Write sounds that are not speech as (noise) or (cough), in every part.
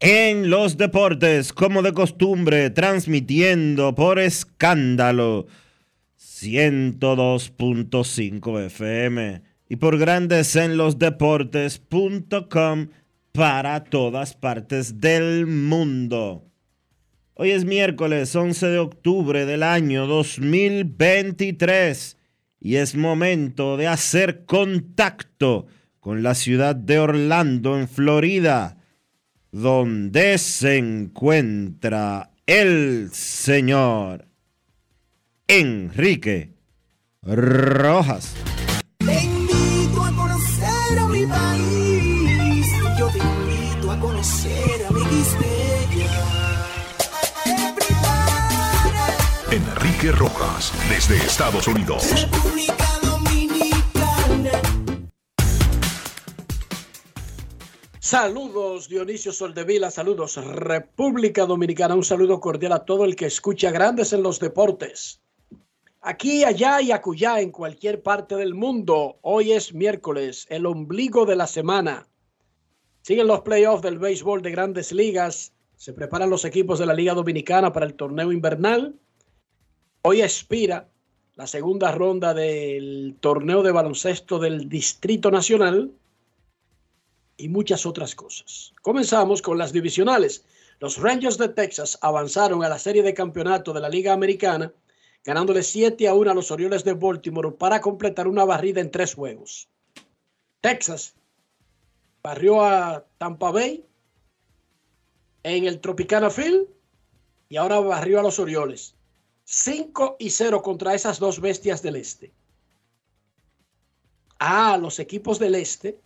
en los Deportes, como de costumbre, transmitiendo por escándalo 102.5 FM y por Grandes en los Deportes.com para todas partes del mundo. Hoy es miércoles 11 de octubre del año 2023 y es momento de hacer contacto con la ciudad de Orlando, en Florida, donde se encuentra el señor Enrique Rojas. Te invito a conocer a mi país. Yo te invito a conocer a mi Enrique Rojas, desde Estados Unidos. República Saludos Dionisio Soldevila, saludos República Dominicana, un saludo cordial a todo el que escucha Grandes en los Deportes. Aquí, allá y acullá, en cualquier parte del mundo, hoy es miércoles, el ombligo de la semana. Siguen los playoffs del béisbol de grandes ligas, se preparan los equipos de la Liga Dominicana para el torneo invernal. Hoy expira la segunda ronda del torneo de baloncesto del Distrito Nacional y muchas otras cosas. Comenzamos con las divisionales. Los Rangers de Texas avanzaron a la serie de campeonato de la Liga Americana, ganándole 7 a 1 a los Orioles de Baltimore para completar una barrida en tres juegos. Texas barrió a Tampa Bay en el Tropicana Field y ahora barrió a los Orioles. 5 y 0 contra esas dos bestias del este. Ah, los equipos del este,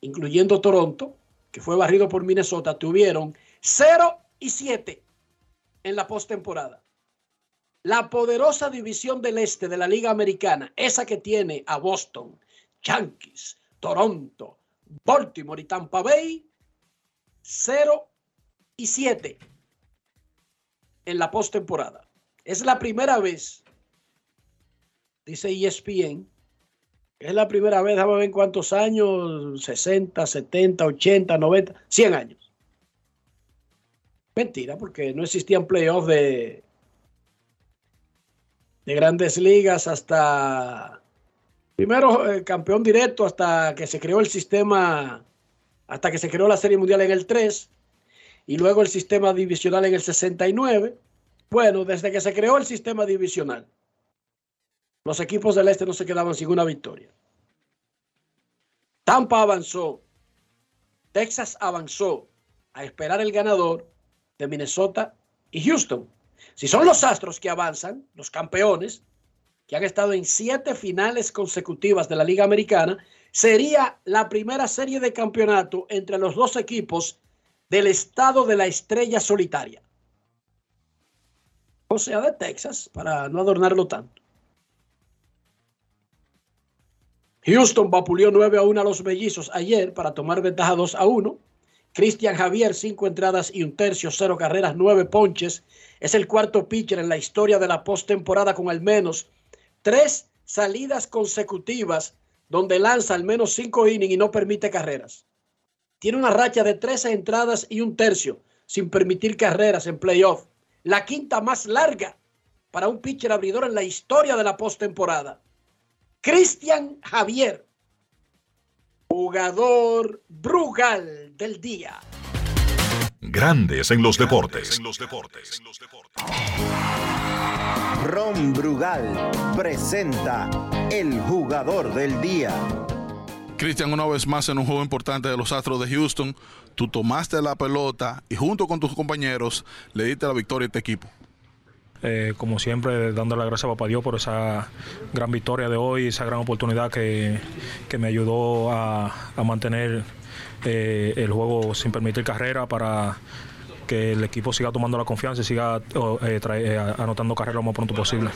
incluyendo Toronto, que fue barrido por Minnesota, tuvieron 0 y 7 en la postemporada. La poderosa división del este de la Liga Americana, esa que tiene a Boston, Yankees, Toronto, Baltimore y Tampa Bay, 0 y 7 en la postemporada. Es la primera vez, dice ESPN, es la primera vez, déjame ver cuántos años, 60, 70, 80, 90, 100 años. Mentira, porque no existían playoffs de, de grandes ligas hasta, primero eh, campeón directo hasta que se creó el sistema, hasta que se creó la Serie Mundial en el 3 y luego el sistema divisional en el 69. Bueno, desde que se creó el sistema divisional, los equipos del este no se quedaban sin una victoria. Tampa avanzó, Texas avanzó a esperar el ganador de Minnesota y Houston. Si son los Astros que avanzan, los campeones, que han estado en siete finales consecutivas de la Liga Americana, sería la primera serie de campeonato entre los dos equipos del estado de la estrella solitaria. O sea, de Texas, para no adornarlo tanto. Houston vapuleó 9 a 1 a los mellizos ayer para tomar ventaja 2 a 1. Cristian Javier, 5 entradas y un tercio, 0 carreras, 9 ponches. Es el cuarto pitcher en la historia de la postemporada con al menos 3 salidas consecutivas donde lanza al menos 5 innings y no permite carreras. Tiene una racha de 13 entradas y un tercio sin permitir carreras en playoff. La quinta más larga para un pitcher abridor en la historia de la postemporada. Cristian Javier, jugador Brugal del día. Grandes en los deportes. Ron Brugal presenta el jugador del día. Cristian, una vez más en un juego importante de los Astros de Houston, tú tomaste la pelota y junto con tus compañeros le diste la victoria a este equipo. Eh, como siempre, dando la gracias a Papá Dios por esa gran victoria de hoy, esa gran oportunidad que, me ayudó a, mantener eh, el juego sin permitir carrera para que el equipo siga tomando la confianza y siga eh, anotando carrera lo más pronto posible.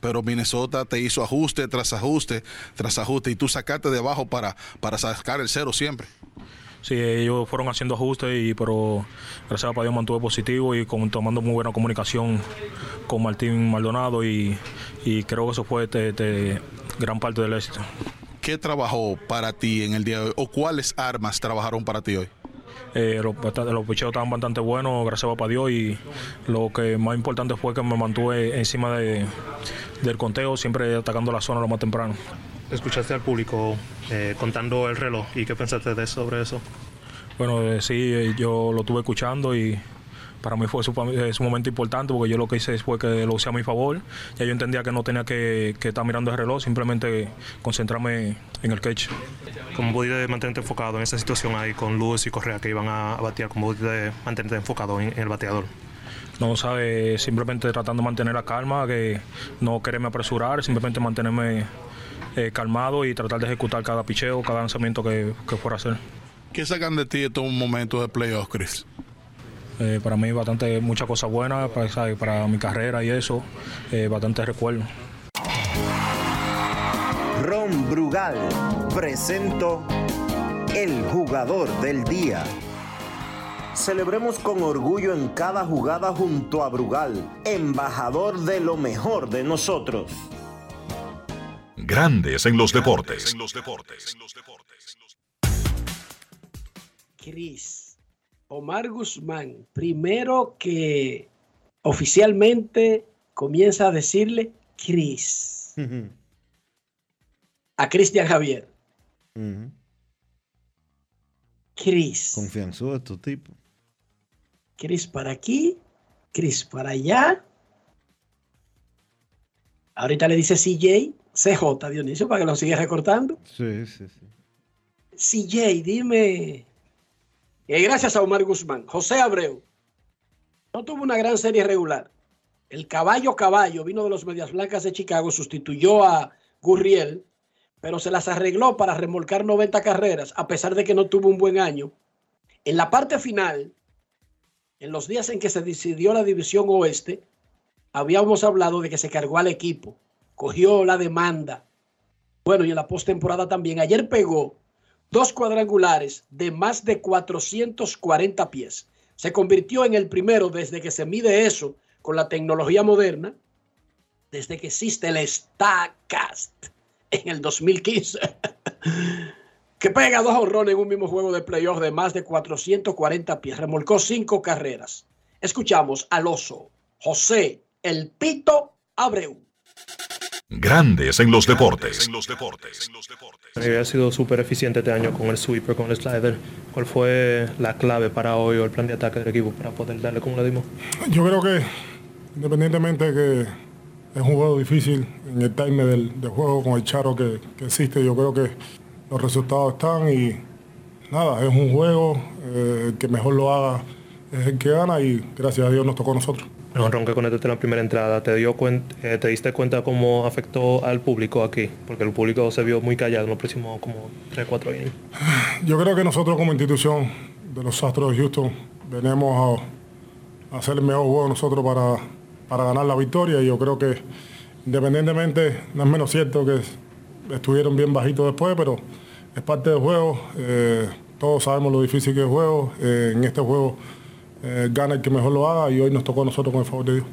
Pero Minnesota te hizo ajuste tras ajuste tras ajuste y tú sacaste de abajo para, para sacar el cero siempre. Sí, ellos fueron haciendo ajustes, y, pero gracias a Dios mantuve positivo y con, tomando muy buena comunicación con Martín Maldonado y, creo que eso fue gran parte del éxito. ¿Qué trabajó para ti en el día de hoy o cuáles armas trabajaron para ti hoy? Eh, los, los picheos estaban bastante buenos, gracias a Dios, y lo que más importante fue que me mantuve encima de, del conteo, siempre atacando la zona lo más temprano escuchaste al público eh, contando el reloj y qué pensaste de sobre eso. Bueno, eh, sí, eh, yo lo estuve escuchando y para mí fue un momento importante porque yo lo que hice fue que lo usé a mi favor. Ya yo entendía que no tenía que, estar mirando el reloj, simplemente concentrarme en el catch. ¿Cómo pudiste mantenerte enfocado en esa situación ahí con Luz y Correa que iban a, batear? ¿Cómo pudiste mantenerte enfocado en, el bateador? no sabe, simplemente tratando de mantener la calma, que no quererme apresurar, simplemente mantenerme eh, calmado y tratar de ejecutar cada picheo, cada lanzamiento que, fuera a hacer. ¿Qué sacan de ti estos momentos de playoff, Chris? Eh, para mí bastante muchas cosas buenas para, para mi carrera y eso, eh, bastante recuerdo. Ron Brugal presento el jugador del día. Celebremos con orgullo en cada jugada junto a Brugal, embajador de lo mejor de nosotros. Grandes en los deportes. Cris, Omar Guzmán, primero que oficialmente comienza a decirle Cris a Cristian Javier. Cris. Confianzudo tu tipo. Cris para aquí, Cris para allá. Ahorita le dice CJ CJ, Dionisio, para que lo siga recortando. Sí, sí, sí. CJ, dime. Eh, gracias a Omar Guzmán. José Abreu. No tuvo una gran serie regular. El caballo caballo vino de los Medias Blancas de Chicago, sustituyó a Gurriel, pero se las arregló para remolcar 90 carreras, a pesar de que no tuvo un buen año. En la parte final, en los días en que se decidió la división oeste, habíamos hablado de que se cargó al equipo cogió la demanda. Bueno, y en la postemporada también. Ayer pegó dos cuadrangulares de más de 440 pies. Se convirtió en el primero desde que se mide eso con la tecnología moderna, desde que existe el StatCast en el 2015, (laughs) que pega dos honrones en un mismo juego de playoff de más de 440 pies. Remolcó cinco carreras. Escuchamos al oso José El Pito Abreu. Grandes en los deportes. Había sido súper eficiente este año con el sweeper, con el slider. ¿Cuál fue la clave para hoy o el plan de ataque del equipo para poder darle como le dimos? Yo creo que, independientemente de que es un juego difícil en el time del, juego con el charo que, existe, yo creo que los resultados están y nada, es un juego, eh, el que mejor lo haga es el que gana y gracias a Dios nos tocó a nosotros. El honrón que conectaste en la primera entrada, ¿te, dio eh, ¿te diste cuenta cómo afectó al público aquí? Porque el público se vio muy callado en los próximos como 3, 4 años. Yo creo que nosotros como institución de los Astros de Houston venimos a, hacer el mejor juego nosotros para para ganar la victoria y yo creo que independientemente, no es menos cierto que estuvieron bien bajitos después, pero es parte del juego. Eh, todos sabemos lo difícil que es el juego. Eh, en este juego eh, gana el que mejor lo haga y hoy nos tocó a nosotros con el favor de Dios.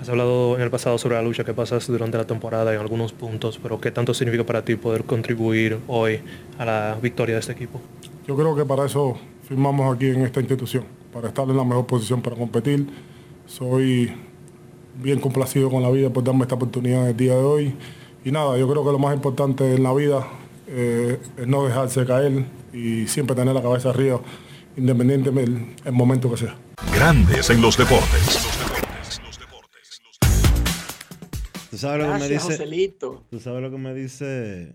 Has hablado en el pasado sobre la lucha que pasas durante la temporada en algunos puntos, pero ¿qué tanto significa para ti poder contribuir hoy a la victoria de este equipo? Yo creo que para eso firmamos aquí en esta institución, para estar en la mejor posición para competir. Soy bien complacido con la vida por darme esta oportunidad el día de hoy. Y nada, yo creo que lo más importante en la vida eh, es no dejarse caer y siempre tener la cabeza arriba, independientemente del momento que sea. Grandes en los deportes. ¿Tú sabes lo que me dice? Joselito. ¿Tú sabes lo que me dice?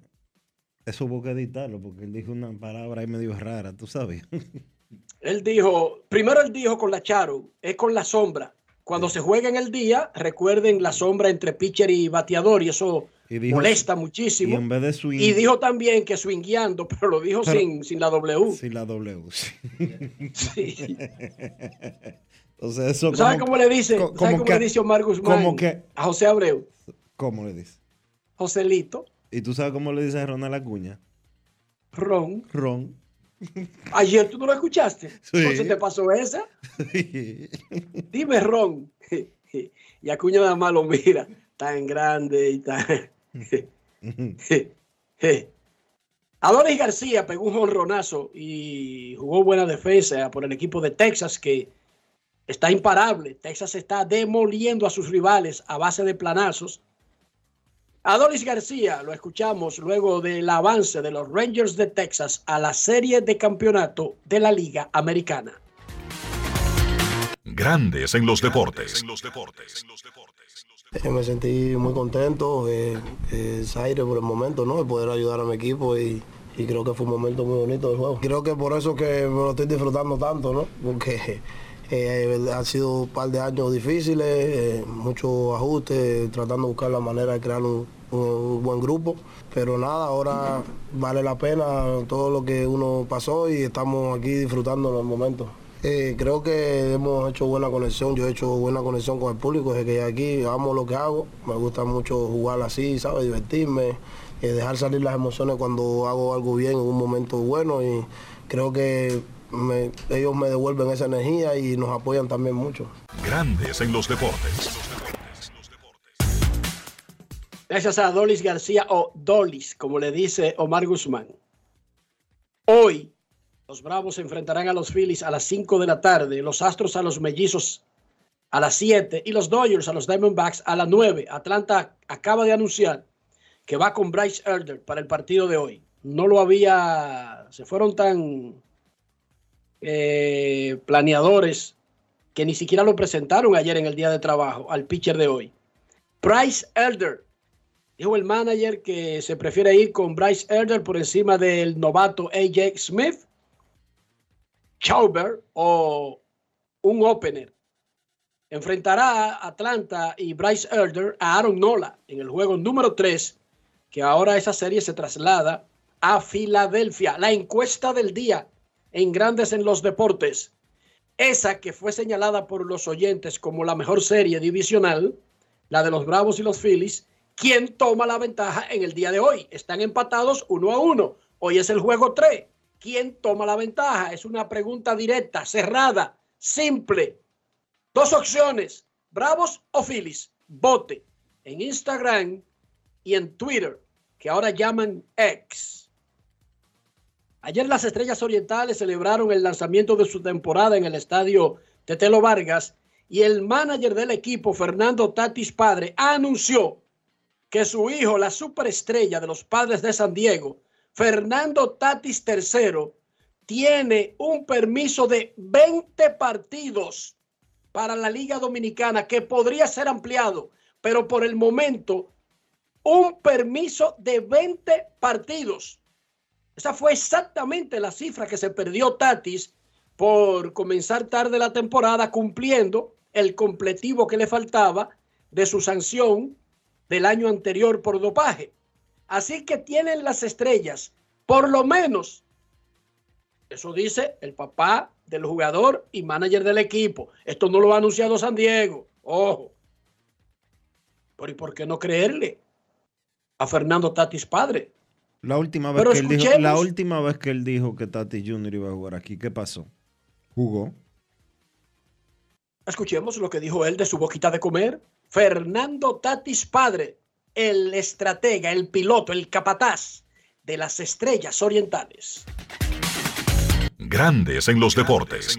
Eso hubo que editarlo porque él dijo una palabra ahí medio rara, ¿tú sabes? (laughs) Él dijo, primero él dijo con la Charo, es con la sombra. Cuando se juega en el día, recuerden la sombra entre pitcher y bateador y eso Y dijo- molesta muchísimo. Y en vez de swing. Y dijo también que swingueando, (laughs) pero lo dijo Pero- sin, sin la W. Sin la W. (laughs) sí. Sí. eso ¿Tú ¿Sabes cómo le dice? ¿Sabes cómo que- le dice Omar Guzmán como que- a José Abreu? ¿Cómo le dice? Joselito, ¿Y tú sabes cómo le dice a Ronald Acuña? Ron. Ron. Ayer tú no lo escuchaste. Sí. Entonces te pasó esa. Dime, Ron. (laughs) Y Acuña nada más lo mira, tan grande y tan. (laughs) Adonis García pegó un jonronazo y jugó buena defensa por el equipo de Texas que está imparable. Texas está demoliendo a sus rivales a base de planazos. Adonis García lo escuchamos luego del avance de los Rangers de Texas a la serie de campeonato de la Liga Americana. Grandes en los deportes. Eh, me sentí muy contento, eh, eh, es aire por el momento, ¿no? De poder ayudar a mi equipo y, creo que fue un momento muy bonito del juego. Creo que por eso que me lo estoy disfrutando tanto, ¿no? Porque eh, han sido un par de años difíciles, eh, muchos ajustes, tratando de buscar la manera de crear un- un buen grupo. Pero nada, ahora vale la pena todo lo que uno pasó y estamos aquí disfrutando en el momento. Eh, creo que hemos hecho buena conexión, yo he hecho buena conexión con el público desde que aquí, amo lo que hago, me gusta mucho jugar así, ¿sabes? Divertirme, eh, dejar salir las emociones cuando hago algo bien en un momento bueno y creo que me- ellos me devuelven esa energía y nos apoyan también mucho. Grandes en los deportes. Gracias a Dolis García o Dolis, como le dice Omar Guzmán. Hoy los Bravos se enfrentarán a los Phillies a las 5 de la tarde, los Astros a los Mellizos a las 7 y los Dodgers a los Diamondbacks a las 9. Atlanta acaba de anunciar que va con Bryce Elder para el partido de hoy. No lo había, se fueron tan eh, planeadores que ni siquiera lo presentaron ayer en el día de trabajo al pitcher de hoy. Bryce Elder. Dijo el manager que se prefiere ir con Bryce Elder por encima del novato AJ Smith, Chauber o un opener. Enfrentará a Atlanta y Bryce Elder a Aaron Nola en el juego número 3, que ahora esa serie se traslada a Filadelfia. La encuesta del día en Grandes en los Deportes. Esa que fue señalada por los oyentes como la mejor serie divisional, la de los Bravos y los Phillies, ¿quién toma la ventaja en el día de hoy? Están empatados uno a uno. Hoy es el juego 3. ¿Quién toma la ventaja? Es una pregunta directa, cerrada, simple. Dos opciones, Bravos o Phillies. Vote en Instagram y en Twitter, que ahora llaman X. Ayer las Estrellas Orientales celebraron el lanzamiento de su temporada en el estadio Tetelo Vargas y el manager del equipo, Fernando Tatis Padre, anunció que su hijo, la superestrella de los padres de San Diego, Fernando Tatis III, tiene un permiso de 20 partidos para la Liga Dominicana que podría ser ampliado, pero por el momento un permiso de 20 partidos. Esa fue exactamente la cifra que se perdió Tatis por comenzar tarde la temporada cumpliendo el completivo que le faltaba de su sanción del año anterior por dopaje. Así que tienen las estrellas, por lo menos, eso dice el papá del jugador y manager del equipo. Esto no lo ha anunciado San Diego. Ojo, Pero ¿y por qué no creerle a Fernando Tatis padre? La última vez, Pero que él dijo, la escuchemos. última vez que él dijo que Tati Jr. iba a jugar aquí, ¿qué pasó? Jugó. Escuchemos lo que dijo él de su boquita de comer. Fernando Tatis padre, el estratega, el piloto, el capataz de las estrellas orientales. Grandes en los deportes.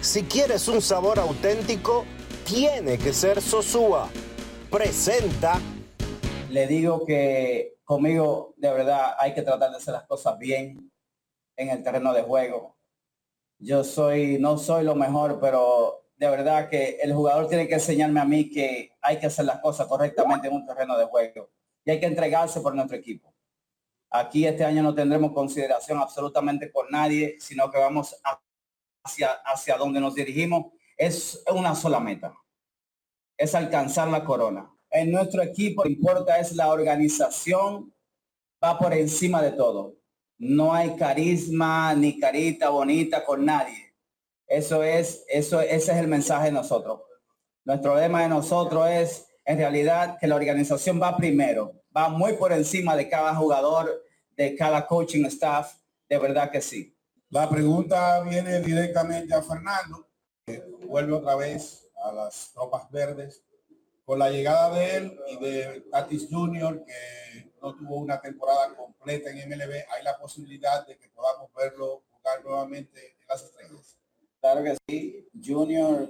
Si quieres un sabor auténtico, tiene que ser Sosúa. Presenta le digo que conmigo de verdad hay que tratar de hacer las cosas bien en el terreno de juego. Yo soy, no soy lo mejor, pero de verdad que el jugador tiene que enseñarme a mí que hay que hacer las cosas correctamente en un terreno de juego y hay que entregarse por nuestro equipo. Aquí este año no tendremos consideración absolutamente por nadie, sino que vamos hacia, hacia donde nos dirigimos. Es una sola meta, es alcanzar la corona en nuestro equipo lo que importa es la organización, va por encima de todo. No hay carisma ni carita bonita con nadie. Eso es, eso, ese es el mensaje de nosotros. Nuestro lema de nosotros es, en realidad, que la organización va primero, va muy por encima de cada jugador, de cada coaching staff, de verdad que sí. La pregunta viene directamente a Fernando, que vuelve otra vez a las tropas verdes con la llegada de él y de Tatis Jr., que no tuvo una temporada completa en MLB, hay la posibilidad de que podamos verlo jugar nuevamente en las estrellas. Claro que sí. Junior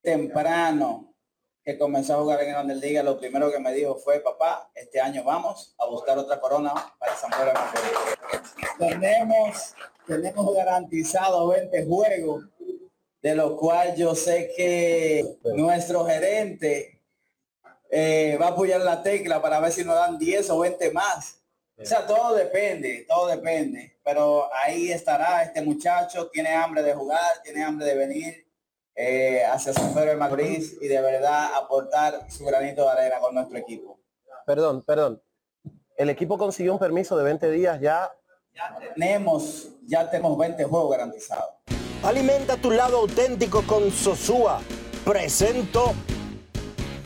temprano que comenzó a jugar en Grandes Liga, lo primero que me dijo fue, papá, este año vamos a buscar otra corona para San Pedro de Macorís". Tenemos, tenemos garantizado 20 juegos, de lo cual yo sé que nuestro gerente eh, va a apoyar la tecla para ver si nos dan 10 o 20 más. O sea, todo depende, todo depende. Pero ahí estará este muchacho, tiene hambre de jugar, tiene hambre de venir eh, hacia San Pedro de Macorís y de verdad aportar su granito de arena con nuestro equipo. Perdón, perdón. El equipo consiguió un permiso de 20 días ya. Ya tenemos, ya tenemos 20 juegos garantizados. Alimenta tu lado auténtico con Sosúa. Presento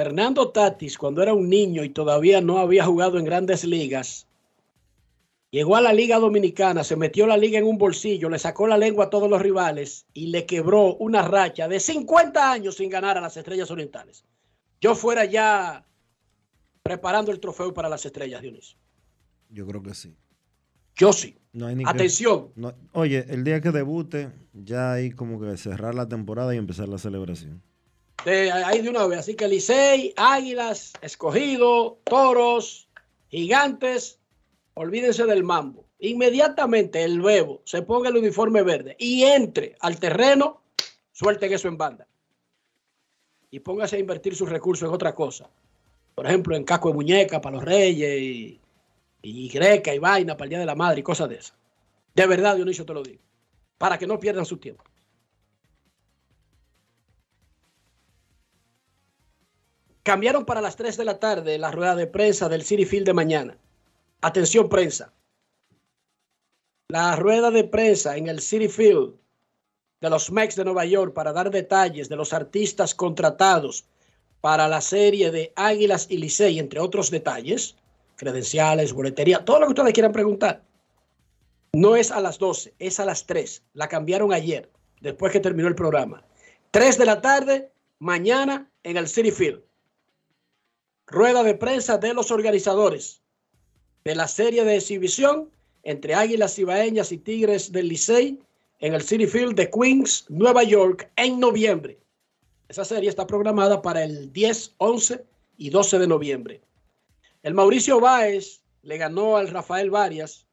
Fernando Tatis, cuando era un niño y todavía no había jugado en grandes ligas, llegó a la Liga Dominicana, se metió la liga en un bolsillo, le sacó la lengua a todos los rivales y le quebró una racha de 50 años sin ganar a las Estrellas Orientales. Yo fuera ya preparando el trofeo para las Estrellas, Dionisio. Yo creo que sí. Yo sí. No hay ni que- Atención. no- oye, el día que debute, ya hay como que cerrar la temporada y empezar la celebración. De, ahí de una vez. Así que Licey, Águilas, Escogido, Toros, Gigantes, olvídense del mambo. Inmediatamente el bebo se ponga el uniforme verde y entre al terreno, suelten eso en banda. Y póngase a invertir sus recursos en otra cosa. Por ejemplo, en casco de muñeca para los reyes y, y y vaina para el Día de la Madre y cosas de esas. De verdad, Dionisio, te lo digo. Para que no pierdan su tiempo. Cambiaron para las 3 de la tarde la rueda de prensa del City Field de mañana. Atención prensa. La rueda de prensa en el City Field de los Mex de Nueva York para dar detalles de los artistas contratados para la serie de Águilas y Licey, entre otros detalles, credenciales, boletería, todo lo que ustedes quieran preguntar. No es a las 12, es a las 3. La cambiaron ayer, después que terminó el programa. 3 de la tarde, mañana en el City Field rueda de prensa de los organizadores de la serie de exhibición entre Águilas Ibaeñas y Tigres del Licey en el City Field de Queens, Nueva York, en noviembre. Esa serie está programada para el 10, 11 y 12 de noviembre. El Mauricio Báez le ganó al Rafael Varias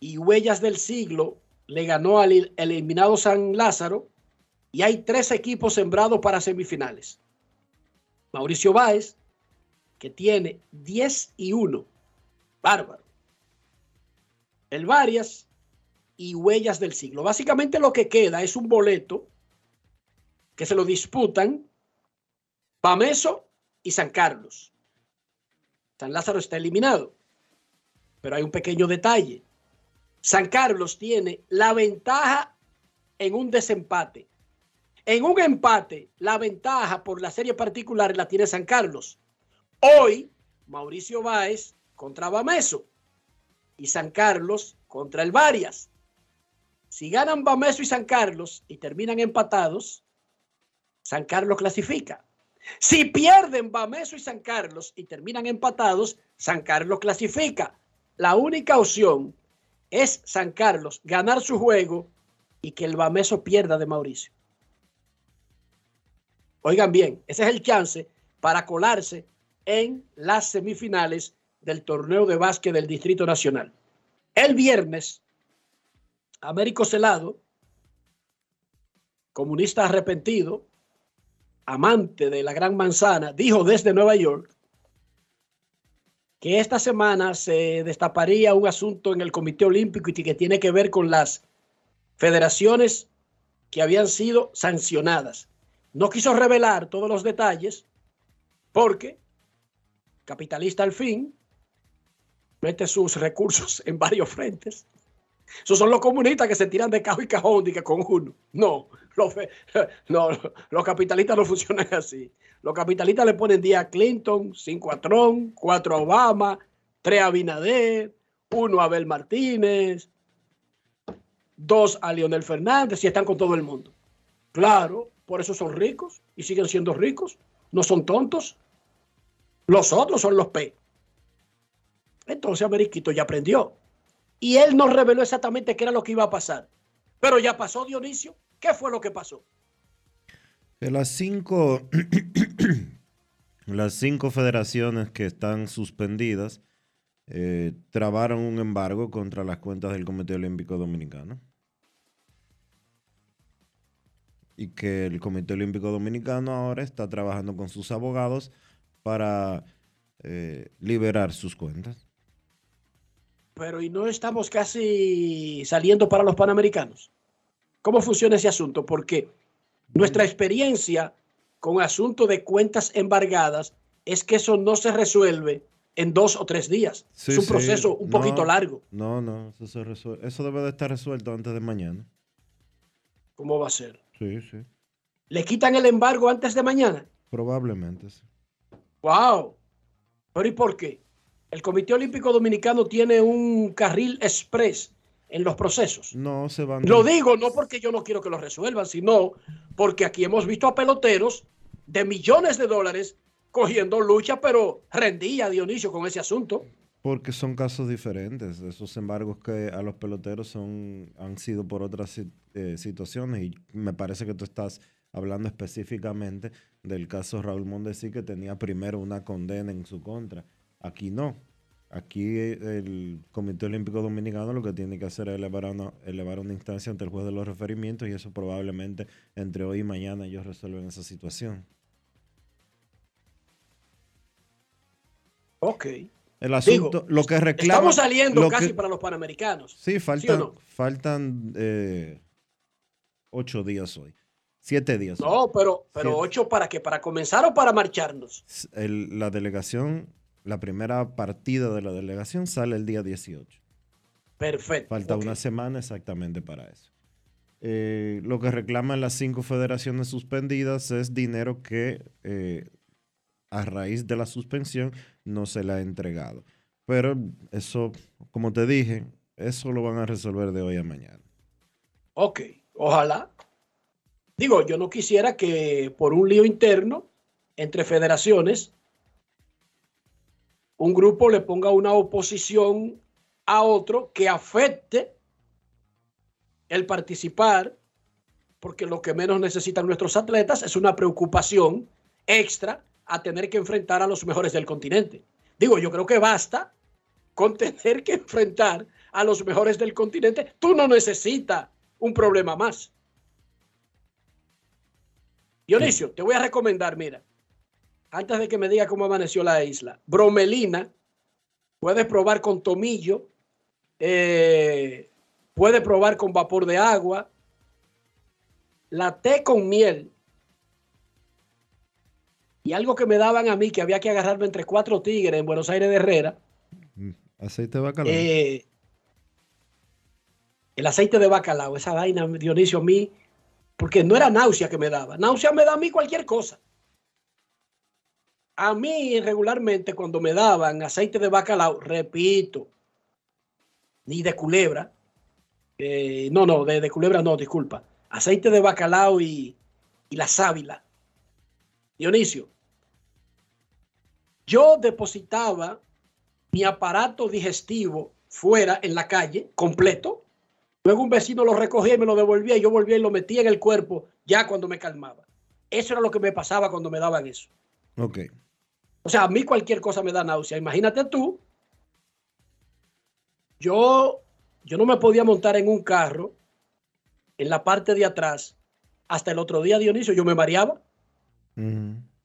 y Huellas del Siglo le ganó al el eliminado San Lázaro y hay tres equipos sembrados para semifinales. Mauricio Báez, que tiene 10 y 1. Bárbaro. El Varias y Huellas del Siglo. Básicamente lo que queda es un boleto que se lo disputan Pameso y San Carlos. San Lázaro está eliminado, pero hay un pequeño detalle. San Carlos tiene la ventaja en un desempate. En un empate, la ventaja por la serie particular la tiene San Carlos. Hoy, Mauricio Báez contra Bameso y San Carlos contra el Varias. Si ganan Bameso y San Carlos y terminan empatados, San Carlos clasifica. Si pierden Bameso y San Carlos y terminan empatados, San Carlos clasifica. La única opción es San Carlos ganar su juego y que el Bameso pierda de Mauricio. Oigan bien, ese es el chance para colarse en las semifinales del torneo de básquet del Distrito Nacional. El viernes, Américo Celado, comunista arrepentido, amante de la Gran Manzana, dijo desde Nueva York que esta semana se destaparía un asunto en el Comité Olímpico y que tiene que ver con las federaciones que habían sido sancionadas. No quiso revelar todos los detalles porque, capitalista al fin, mete sus recursos (laughs) en varios frentes. Esos son los comunistas que se tiran de cajo y cajón que con uno. No, los, (laughs) no, los capitalistas no funcionan así. Los capitalistas le ponen día a Clinton, cinco a Trump, cuatro a Obama, tres a Binader, uno a Abel Martínez, dos a Leonel Fernández y están con todo el mundo. Claro, por eso son ricos y siguen siendo ricos. No son tontos. Los otros son los P. Entonces Ameriquito ya aprendió. Y él nos reveló exactamente qué era lo que iba a pasar. Pero ya pasó, Dionisio. ¿Qué fue lo que pasó? Las cinco, (coughs) las cinco federaciones que están suspendidas eh, trabaron un embargo contra las cuentas del Comité Olímpico Dominicano. Y que el Comité Olímpico Dominicano ahora está trabajando con sus abogados para eh, liberar sus cuentas. Pero ¿y no estamos casi saliendo para los Panamericanos? ¿Cómo funciona ese asunto? Porque nuestra experiencia con asunto de cuentas embargadas es que eso no se resuelve en dos o tres días. es un proceso un poquito largo. No, no, eso, se resuelve. eso debe de estar resuelto antes de mañana. ¿Cómo va a ser? Sí, sí. ¿Le quitan el embargo antes de mañana? Probablemente, sí. ¡Wow! ¿Pero y por qué? El Comité Olímpico Dominicano tiene un carril express en los procesos. No, se van. Lo digo no porque yo no quiero que lo resuelvan, sino porque aquí hemos visto a peloteros de millones de dólares cogiendo lucha, pero rendía Dionisio con ese asunto. Porque son casos diferentes. Esos embargos que a los peloteros son, han sido por otras eh, situaciones. Y me parece que tú estás hablando específicamente del caso Raúl Mondesi, que tenía primero una condena en su contra. Aquí no. Aquí el Comité Olímpico Dominicano lo que tiene que hacer es elevar una, elevar una instancia ante el juez de los referimientos y eso probablemente entre hoy y mañana ellos resuelven esa situación. Ok. El asunto, lo que reclama. Estamos saliendo casi para los panamericanos. Sí, faltan, faltan eh, ocho días hoy. Siete días. No, pero, pero ocho para qué? ¿Para comenzar o para marcharnos? la delegación, la primera partida de la delegación sale el día 18. Perfecto. Falta una semana exactamente para eso. Eh, lo que reclaman las cinco federaciones suspendidas es dinero que eh, a raíz de la suspensión no se le ha entregado. Pero eso, como te dije, eso lo van a resolver de hoy a mañana. Ok, ojalá. Digo, yo no quisiera que por un lío interno entre federaciones, un grupo le ponga una oposición a otro que afecte el participar, porque lo que menos necesitan nuestros atletas es una preocupación extra a tener que enfrentar a los mejores del continente. Digo, yo creo que basta con (laughs) tener que enfrentar a los mejores del continente. Tú no necesitas un problema más. Dionisio, te voy a recomendar, mira, antes de que me diga cómo amaneció la isla, bromelina, puedes probar con tomillo, eh, puedes probar con vapor de agua, la té con miel y algo que me daban a mí que había que agarrarme entre cuatro tigres en Buenos Aires de Herrera. Aceite de bacalao. eh, el aceite de bacalao, esa vaina, Dionisio, a mí, porque no era náusea que me daba. Náusea me da a mí cualquier cosa. A mí regularmente cuando me daban aceite de bacalao, repito, ni de culebra, eh, no, no, de, de culebra no, disculpa, aceite de bacalao y, y la sábila. Dionisio, yo depositaba mi aparato digestivo fuera en la calle, completo. Luego un vecino lo recogía y me lo devolvía y yo volvía y lo metía en el cuerpo ya cuando me calmaba. Eso era lo que me pasaba cuando me daban eso. Ok. O sea, a mí cualquier cosa me da náusea. Imagínate tú, yo, yo no me podía montar en un carro en la parte de atrás hasta el otro día, Dionisio, yo me mareaba.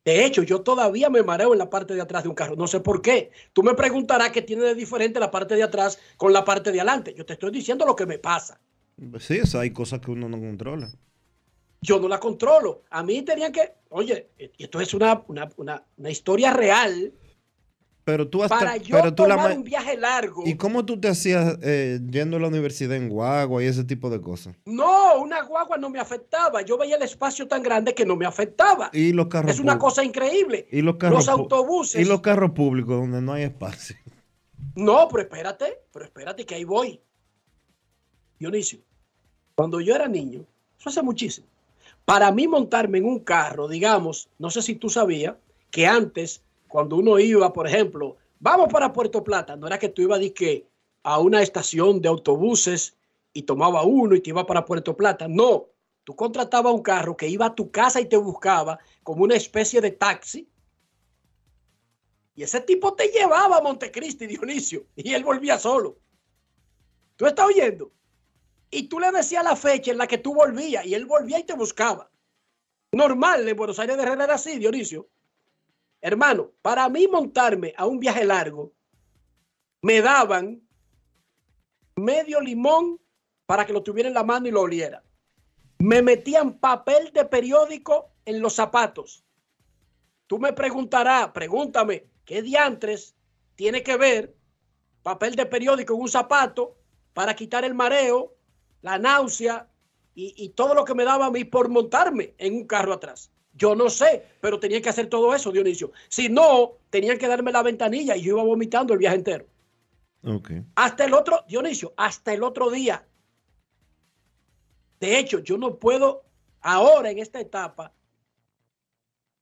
De hecho, yo todavía me mareo en la parte de atrás de un carro. No sé por qué. Tú me preguntarás qué tiene de diferente la parte de atrás con la parte de adelante. Yo te estoy diciendo lo que me pasa. Sí, o sea, hay cosas que uno no controla. Yo no la controlo. A mí tenían que, oye, esto es una, una, una, una historia real. Pero tú hasta, Para yo pero tú tomar ma- un viaje largo. ¿Y cómo tú te hacías eh, yendo a la universidad en guagua y ese tipo de cosas? No, una guagua no me afectaba. Yo veía el espacio tan grande que no me afectaba. Y los carros Es una cosa increíble. Y los carros Los autobuses. Y los carros públicos donde no hay espacio. No, pero espérate, pero espérate que ahí voy. Dionisio, cuando yo era niño, eso hace muchísimo. Para mí montarme en un carro, digamos, no sé si tú sabías que antes, cuando uno iba, por ejemplo, vamos para Puerto Plata, no era que tú ibas que a una estación de autobuses y tomaba uno y te iba para Puerto Plata. No, tú contratabas un carro que iba a tu casa y te buscaba como una especie de taxi y ese tipo te llevaba a Montecristi, Dionisio, y él volvía solo. ¿Tú estás oyendo? Y tú le decías la fecha en la que tú volvías y él volvía y te buscaba. Normal, en Buenos Aires de Herrera era así, Dionisio. Hermano, para mí montarme a un viaje largo, me daban medio limón para que lo tuviera en la mano y lo oliera. Me metían papel de periódico en los zapatos. Tú me preguntarás, pregúntame, ¿qué diantres tiene que ver papel de periódico en un zapato para quitar el mareo, la náusea y, y todo lo que me daba a mí por montarme en un carro atrás? Yo no sé, pero tenía que hacer todo eso, Dionisio. Si no, tenían que darme la ventanilla y yo iba vomitando el viaje entero. Hasta el otro, Dionisio, hasta el otro día. De hecho, yo no puedo, ahora en esta etapa,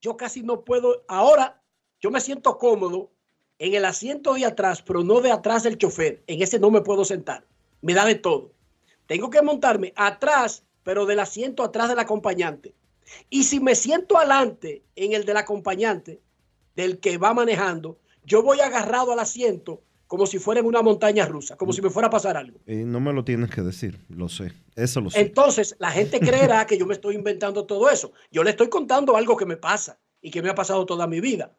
yo casi no puedo, ahora yo me siento cómodo en el asiento de atrás, pero no de atrás del chofer. En ese no me puedo sentar. Me da de todo. Tengo que montarme atrás, pero del asiento atrás del acompañante. Y si me siento adelante en el del acompañante, del que va manejando, yo voy agarrado al asiento como si fuera en una montaña rusa, como si me fuera a pasar algo. Y no me lo tienes que decir, lo sé. Eso lo sé. Entonces, la gente creerá que yo me estoy inventando todo eso. Yo le estoy contando algo que me pasa y que me ha pasado toda mi vida.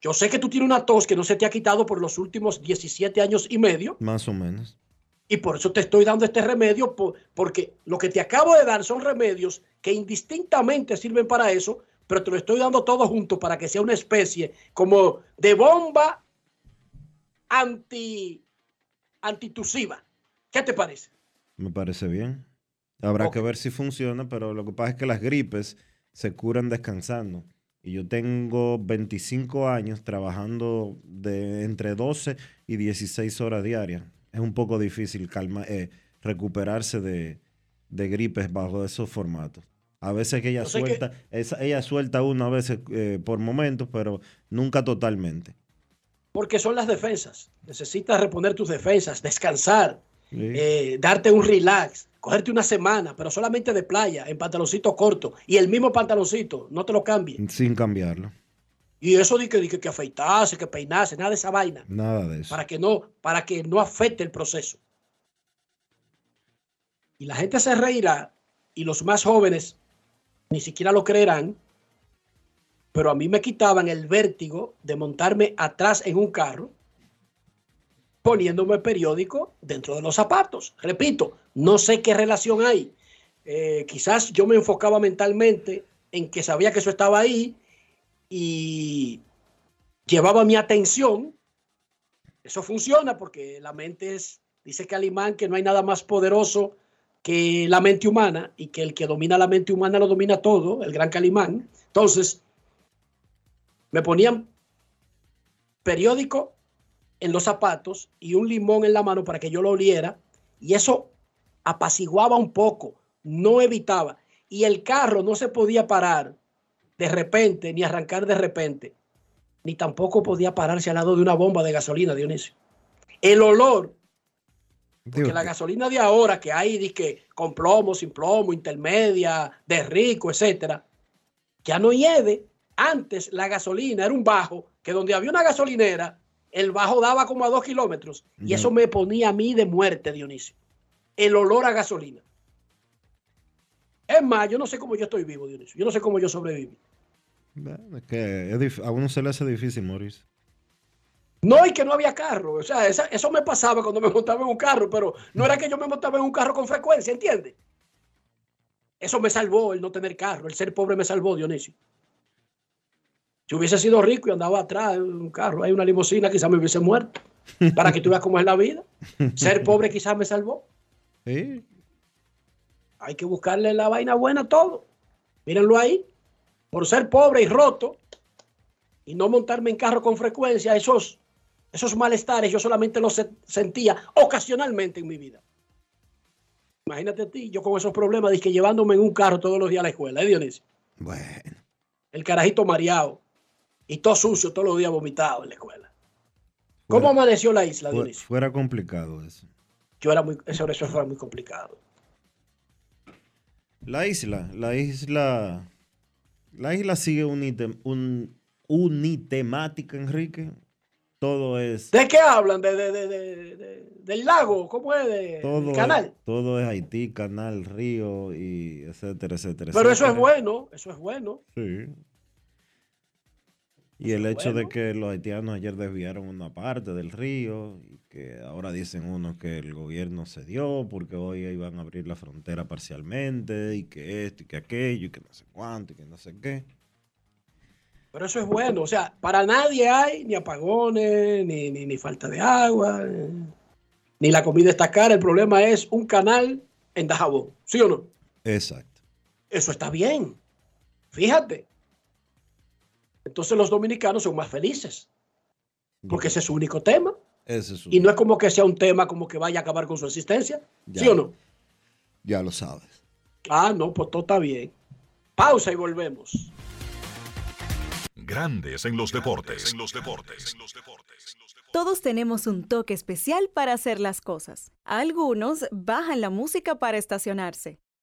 Yo sé que tú tienes una tos que no se te ha quitado por los últimos 17 años y medio Más o menos. Y por eso te estoy dando este remedio, po- porque lo que te acabo de dar son remedios que indistintamente sirven para eso, pero te lo estoy dando todo junto para que sea una especie como de bomba anti antitusiva. ¿Qué te parece? Me parece bien. Habrá que ver si funciona, pero lo que pasa es que las gripes se curan descansando. Y yo tengo 25 años trabajando de entre 12 y 16 horas diarias. Es un poco difícil calma, eh, recuperarse de, de gripes bajo esos formatos. A veces que ella que- suelta, esa- ella suelta uno a veces eh, por momentos, pero nunca totalmente. Porque son las defensas. Necesitas reponer tus defensas, descansar, Sí. eh, darte un relax, cogerte una semana, pero solamente de playa, en pantaloncito corto y el mismo pantaloncito, no te lo cambies. Sin cambiarlo. Y eso de que, de que, que afeitarse, que peinarse, nada de esa vaina, Nada de eso. para que no, para que no afecte el proceso. Y la gente se reirá y los más jóvenes ni siquiera lo creerán. pero a mí me quitaban el vértigo de montarme atrás en un carro poniéndome periódico dentro de los zapatos. Repito, no sé qué relación hay. Eh, quizás yo me enfocaba mentalmente en que sabía que eso estaba ahí y llevaba mi atención. Eso funciona porque la mente es, dice Calimán, que no hay nada más poderoso que la mente humana y que el que domina la mente humana lo domina todo, el gran Calimán. Entonces, me ponían periódico en los zapatos y un limón en la mano para que yo lo oliera y eso apaciguaba un poco, no evitaba. Y el carro no se podía parar de repente ni arrancar de repente, ni tampoco podía pararse al lado de una bomba de gasolina, Dionisio. El olor, porque la gasolina de ahora que hay que con plomo, sin plomo, intermedia, de rico, etcétera, ya no hiede. Antes la gasolina era un bajo que donde había una gasolinera el bajo daba como a dos kilómetros y eso me ponía a mí de muerte, Dionisio. El olor a gasolina. Es más, yo no sé cómo yo estoy vivo, Dionisio. Yo no sé cómo yo sobreviví. es que a uno se le hace difícil morir. No, y que no había carro. O sea, eso me pasaba cuando me montaba en un carro, pero no era que yo me montaba en un carro con frecuencia, ¿entiendes? Eso me salvó el no tener carro. El ser pobre me salvó, Dionisio. Si hubiese sido rico y andaba atrás en un carro, hay una limusina, quizás me hubiese muerto. Para que tú veas cómo es la vida. Ser pobre quizás me salvó. (laughs) Sí. Hay que buscarle la vaina buena a todo. Mírenlo ahí. Por ser pobre y roto y no montarme en carro con frecuencia, esos, esos malestares yo solamente los sentía ocasionalmente en mi vida. Imagínate a ti, yo con esos problemas, dije llevándome en un carro todos los días a la escuela, ¿eh, Dionisio? Bueno. El carajito mareado. Y todo sucio, todos los días vomitado en la escuela. ¿Cómo amaneció la isla, Dionisio? Fuera complicado eso. Yo era muy, eso, eso fue muy complicado. La isla, la isla, la isla sigue un, unitemática, Enrique. Todo es. ¿De qué hablan? ¿De, de, del lago? ¿Cómo es? De, todo canal? todo es Haití, canal, río, y etcétera, etcétera. Pero eso es bueno, eso es bueno. Sí. Y el hecho de que los haitianos ayer desviaron una parte del río y que ahora dicen unos que el gobierno cedió porque hoy iban a abrir la frontera parcialmente y que esto y que aquello y que no sé cuánto y que no sé qué. Pero eso es bueno, o sea, para nadie hay ni apagones, ni, ni falta de agua, ni la comida está cara, el problema es un canal en Dajabón, ¿sí o no? Exacto. Eso está bien. Fíjate, entonces los dominicanos son más felices. Porque ese es su único tema. y no es como que sea un tema como que vaya a acabar con su existencia. ¿Sí o no? Ya lo sabes. Ah, no, pues todo está bien. Pausa y volvemos. Grandes en los deportes. En los deportes. Todos tenemos un toque especial para hacer las cosas. Algunos bajan la música para estacionarse.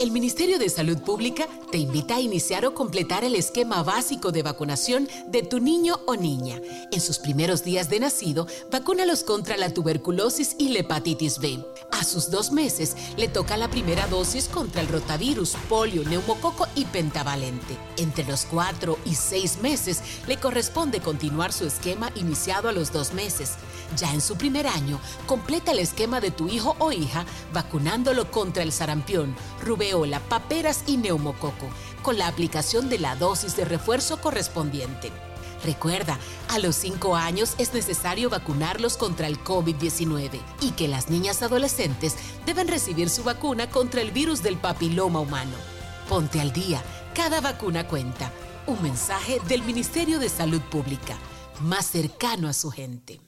El Ministerio de Salud Pública te invita a iniciar o completar el esquema básico de vacunación de tu niño o niña. En sus primeros días de nacido, vacúnalos contra la tuberculosis y la hepatitis B. A sus dos meses, le toca la primera dosis contra el rotavirus, polio, neumococo y pentavalente. Entre los cuatro y seis meses, le corresponde continuar su esquema iniciado a los dos meses. Ya en su primer año, completa el esquema de tu hijo o hija vacunándolo contra el sarampión, rubeola, paperas y neumococo, con la aplicación de la dosis de refuerzo correspondiente. Recuerda, a los 5 años es necesario vacunarlos contra el COVID-19 y que las niñas adolescentes deben recibir su vacuna contra el virus del papiloma humano. Ponte al día, cada vacuna cuenta. Un mensaje del Ministerio de Salud Pública, más cercano a su gente.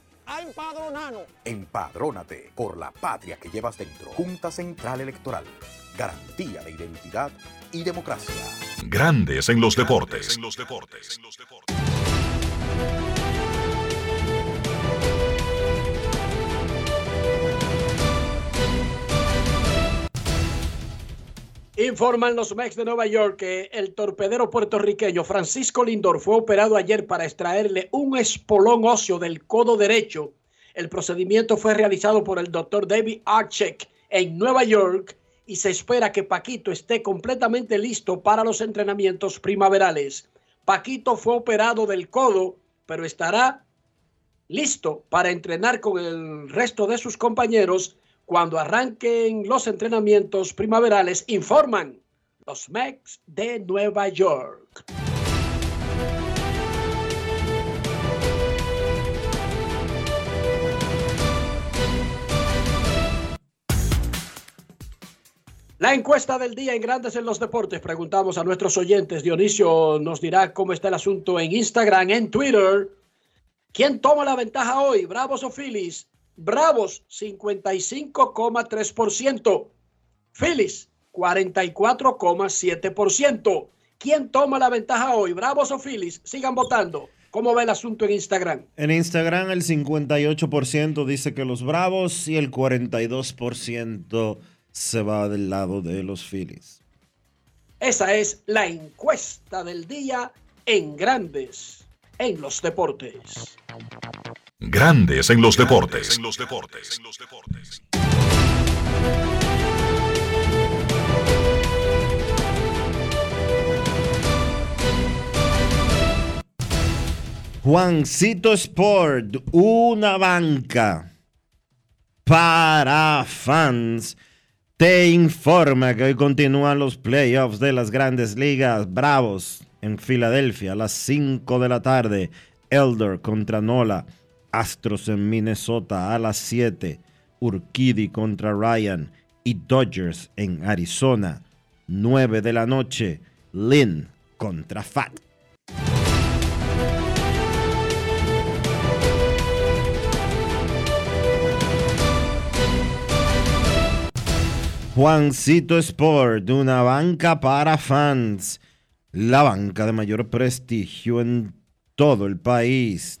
a empadronarnos. Empadrónate por la patria que llevas dentro. Junta Central Electoral. Garantía de identidad y democracia. Grandes en los deportes. En los deportes. Informan los Mex de Nueva York que el torpedero puertorriqueño Francisco Lindor fue operado ayer para extraerle un espolón óseo del codo derecho. El procedimiento fue realizado por el doctor David Archek en Nueva York y se espera que Paquito esté completamente listo para los entrenamientos primaverales. Paquito fue operado del codo, pero estará listo para entrenar con el resto de sus compañeros cuando arranquen los entrenamientos primaverales, informan los Mex de Nueva York. La encuesta del día en Grandes en los Deportes. Preguntamos a nuestros oyentes. Dionisio nos dirá cómo está el asunto en Instagram, en Twitter. ¿Quién toma la ventaja hoy? ¿Bravos o Phillies? Bravos, 55,3%. Phillies, 44,7%. ¿Quién toma la ventaja hoy? ¿Bravos o Phillies? Sigan votando. ¿Cómo va el asunto en Instagram? En Instagram el 58% dice que los Bravos y el 42% se va del lado de los Phillies. Esa es la encuesta del día en Grandes en los Deportes. Grandes en los deportes. En los deportes. En los deportes. Juancito Sport, una banca para fans. Te informa que hoy continúan los playoffs de las grandes ligas. Bravos en Filadelfia a las 5 de la tarde. Elder contra Nola. Astros en Minnesota a las 7. Urquidy contra Ryan. Y Dodgers en Arizona. 9 de la noche. Lynn contra Fat. Juancito Sport, una banca para fans. La banca de mayor prestigio en todo el país,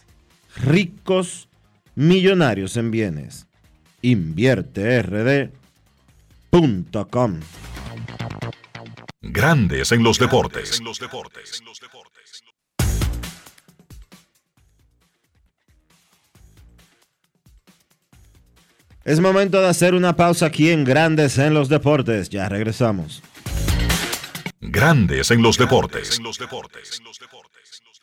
ricos, millonarios en bienes. InvierteRD.com Grandes en los deportes. Es momento de hacer una pausa aquí en Grandes en los Deportes. Ya regresamos. Grandes en los deportes.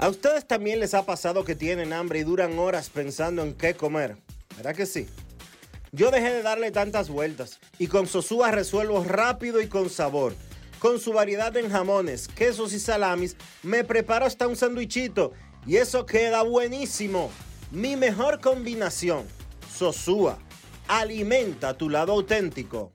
¿A ustedes también les ha pasado que tienen hambre y duran horas pensando en qué comer? ¿Verdad que sí? Yo dejé de darle tantas vueltas y con Sosúa resuelvo rápido y con sabor. Con su variedad en jamones, quesos y salamis, me preparo hasta un sandwichito y eso queda buenísimo. Mi mejor combinación. Sosúa. Alimenta tu lado auténtico.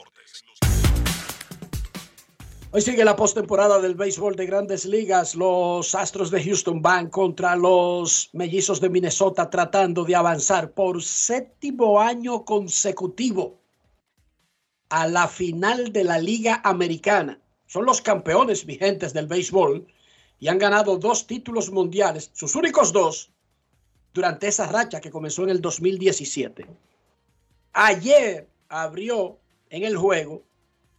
Hoy sigue la postemporada del béisbol de grandes ligas. Los Astros de Houston van contra los Mellizos de Minnesota tratando de avanzar por séptimo año consecutivo a la final de la Liga Americana. Son los campeones vigentes del béisbol y han ganado dos títulos mundiales, sus únicos dos, durante esa racha que comenzó en el 2017. Ayer abrió en el juego,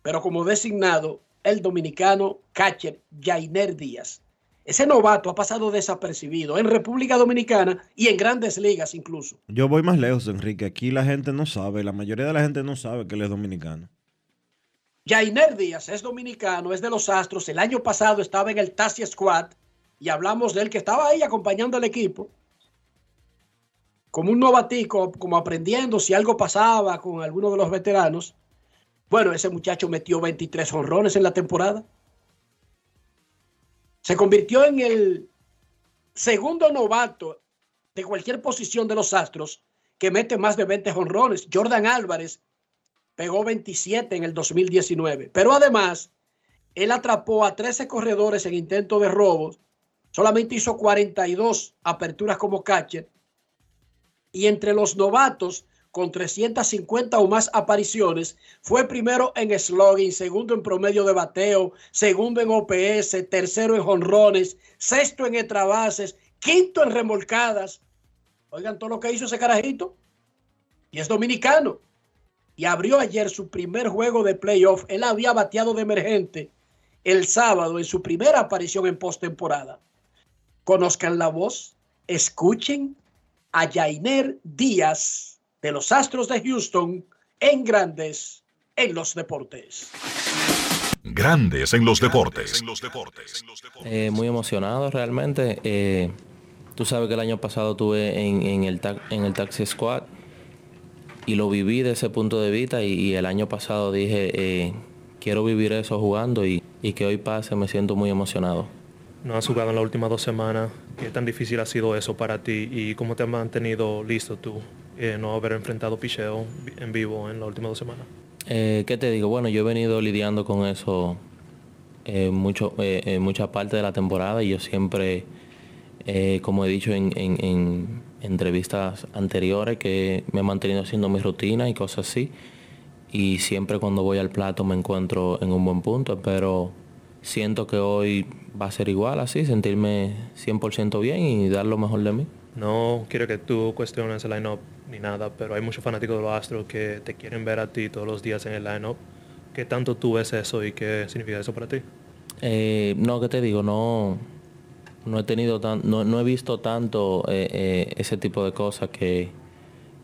pero como designado el dominicano catcher Jainer Díaz. Ese novato ha pasado desapercibido en República Dominicana y en grandes ligas incluso. Yo voy más lejos, Enrique. Aquí la gente no sabe, la mayoría de la gente no sabe que él es dominicano. Jainer Díaz es dominicano, es de los Astros. El año pasado estaba en el Tassia Squad y hablamos de él que estaba ahí acompañando al equipo. Como un novatico, como aprendiendo si algo pasaba con alguno de los veteranos. Bueno, ese muchacho metió 23 honrones en la temporada. Se convirtió en el segundo novato de cualquier posición de los Astros que mete más de 20 jonrones. Jordan Álvarez pegó 27 en el 2019. Pero además, él atrapó a 13 corredores en intento de robos. Solamente hizo 42 aperturas como catcher. Y entre los novatos, con 350 o más apariciones, fue primero en slogan, segundo en promedio de bateo, segundo en OPS, tercero en jonrones, sexto en extrabases, quinto en remolcadas. Oigan todo lo que hizo ese carajito. Y es dominicano. Y abrió ayer su primer juego de playoff. Él había bateado de emergente el sábado en su primera aparición en postemporada. Conozcan la voz, escuchen a Jainer Díaz de los Astros de Houston en Grandes en los Deportes. Grandes en los deportes. Eh, muy emocionado realmente. Eh, tú sabes que el año pasado estuve en, el, en el Taxi Squad y lo viví de ese punto de vista y, el año pasado dije, eh, quiero vivir eso jugando y, y que hoy pase, me siento muy emocionado. No has jugado en las últimas dos semanas. ¿Qué tan difícil ha sido eso para ti y cómo te has mantenido listo tú eh, no haber enfrentado picheo en vivo en las últimas dos semanas? Eh, ¿Qué te digo? Bueno, yo he venido lidiando con eso eh, mucho, eh, mucha parte de la temporada y yo siempre, como he dicho en, en, entrevistas anteriores, que me he mantenido haciendo mi rutina y cosas así. Y siempre cuando voy al plato me encuentro en un buen punto, pero siento que hoy va a ser igual así, sentirme 100% bien y dar lo mejor de mí. No quiero que tú cuestiones el line-up ni nada, pero hay muchos fanáticos de los Astros que te quieren ver a ti todos los días en el line-up. ¿Qué tanto tú ves eso y qué significa eso para ti? Eh, no, que te digo, no, no he tenido tan, no, he visto tanto eh, eh, ese tipo de cosas que,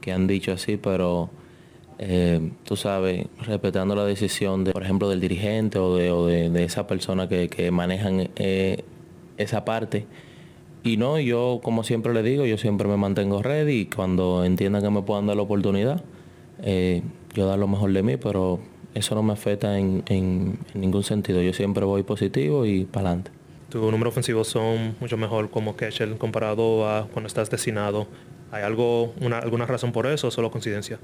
que han dicho así, pero tú sabes, respetando la decisión de, por ejemplo, del dirigente o de, o de, esa persona que, que manejan esa parte y no, yo como siempre le digo, yo siempre me mantengo ready y cuando entiendan que me puedan dar la oportunidad, eh, yo dar lo mejor de mí, pero eso no me afecta en, ningún sentido. Yo siempre voy positivo y para adelante. Tus números ofensivos son mucho mejor como catcher comparado a cuando estás destinado. ¿Hay algo, una, alguna razón por eso o solo coincidencia?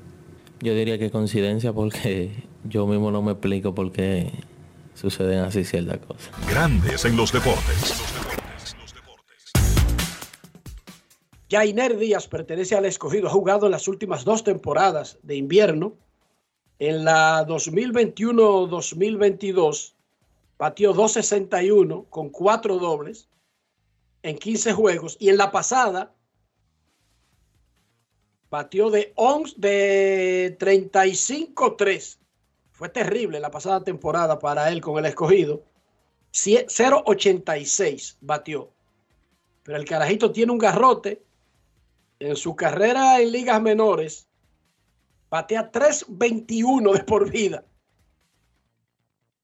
Yo diría que coincidencia porque (laughs) yo mismo no me explico por qué suceden así ciertas cosas. Grandes en los deportes. Jainer Díaz pertenece al escogido, ha jugado en las últimas dos temporadas de invierno. En la 2021-2022 batió 261 con cuatro dobles en 15 juegos y en la pasada batió de 11 de 35-3. Fue terrible la pasada temporada para él con el escogido. 0.86 batió. Pero el carajito tiene un garrote en su carrera en ligas menores, batea 3.21 de por vida.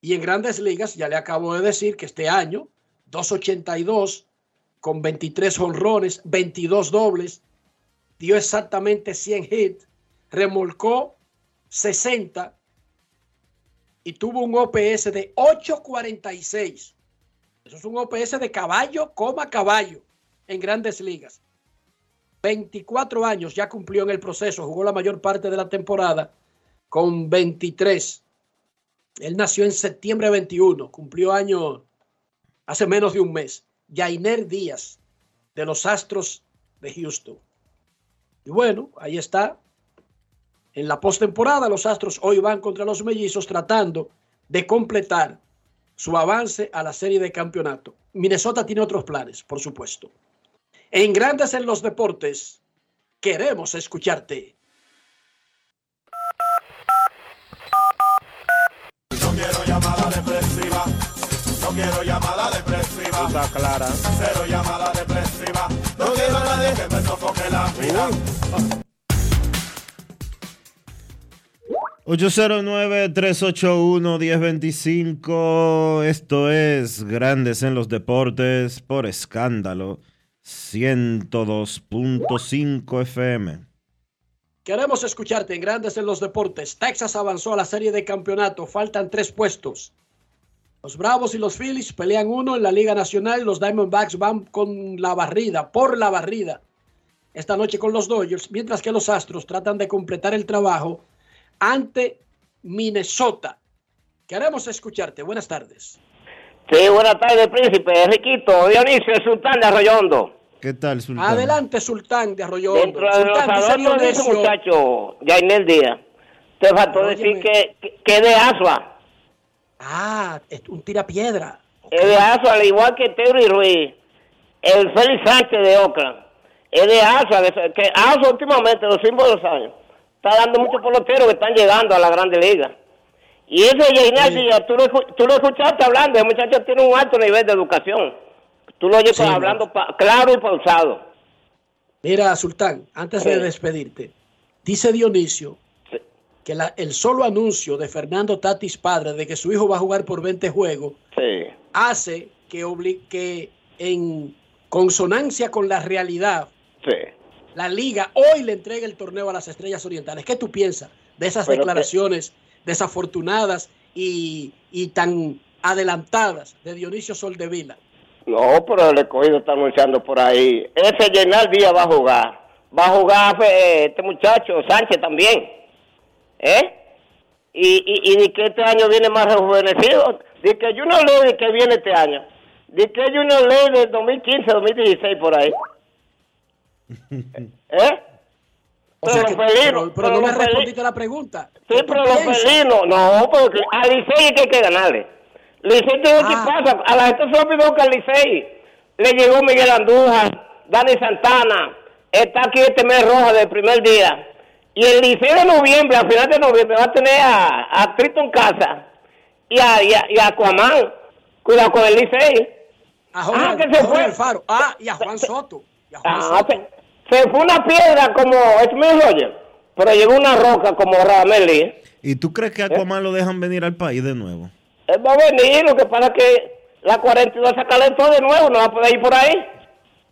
Y en grandes ligas, ya le acabo de decir que este año, 2.82 con 23 honrones, 22 dobles, dio exactamente 100 hits, remolcó 60 y tuvo un OPS de 8.46. Eso es un OPS de caballo, coma caballo en grandes ligas. 24 años ya cumplió en el proceso, jugó la mayor parte de la temporada con 23. Él nació en septiembre 21, cumplió año hace menos de un mes. Jainer Díaz, de los Astros de Houston. Y bueno, ahí está. En la postemporada, los Astros hoy van contra los Mellizos tratando de completar su avance a la serie de campeonato. Minnesota tiene otros planes, por supuesto. En Grandes en los Deportes, queremos escucharte. No quiero llamada depresiva. No quiero llamada depresiva. Está clara. Cero llamada depresiva. No quiero a nadie que me sofoque la vida. 809-381-1025. Esto es Grandes en los Deportes por escándalo 102.5 FM. Queremos escucharte en Grandes en los Deportes. Texas avanzó a la serie de campeonato. Faltan tres puestos. Los Bravos y los Phillies pelean uno en la Liga Nacional. Los Diamondbacks van con la barrida, por la barrida, esta noche con los Dodgers, mientras que los Astros tratan de completar el trabajo ante Minnesota. Queremos escucharte. Buenas tardes. Sí, buenas tardes, príncipe. Enriquito, Dionisio, el sultán de Arroyondo. ¿Qué tal, Sultán? Adelante, Sultán de Arroyondo. Dentro de los adornos de ese muchacho, Jainel Díaz, te faltó decir que, que, de Asua. Ah, es un tirapiedra. Es de Asua, al igual que Terry Ruiz, el Félix Sánchez de Oakland. Es de Asua, que Asua últimamente, los últimos dos años, está dando muchos peloteros que están llegando a la Grande Liga. Y ese Jainel Díaz, tú lo, tú lo escuchaste hablando, el muchacho tiene un alto nivel de educación. Tú lo oyes Sí, hablando pa- claro y pausado. Mira, Sultán, antes de Sí. despedirte, dice Dionisio que la- el solo anuncio de Fernando Tatis padre de que su hijo va a jugar por 20 juegos Sí. hace que, obli- que en consonancia con la realidad, Sí. la liga hoy le entrega el torneo a las Estrellas Orientales. ¿Qué tú piensas de esas Pero que- declaraciones desafortunadas y, y tan adelantadas de Dionisio Soldevila? No, pero el escogido está anunciando por ahí. Ese Yenal Díaz va a jugar. Va a jugar eh, este muchacho, Sánchez también. ¿Eh? Y, y, y de que este año viene más rejuvenecido. De que Junior Ley que viene este año. De que Junior Ley del 2015, 2016 por ahí. (laughs) ¿Eh? O Pero que- los felinos, pero, pero no pero me respondiste la pregunta. Sí, ¿Qué tú pero los felinos, no, porque a Licey es que hay que ganarle. Licey tiene que Ah. pasa, a la gente se olvidó que al Licey le llegó Miguel Andújar, Dani Santana, está aquí este mes roja del primer día. Y el Licey de noviembre, a final de noviembre, va a tener a, a Tristan Casa y a, y a, y a Aquaman. Cuidado con el Licey. A Jorge, Ah, que a se Jorge fue. Alfaro. Ah, y a Juan Soto. Y a Juan Ah, Soto. Se, fue una piedra como Smith Roger, pero llegó una roca como Radamel Lee. ¿Y tú crees que Aquaman lo dejan venir al país de nuevo? Él va a venir, lo que pasa es que la 42 se calentó de nuevo, no va a poder ir por ahí.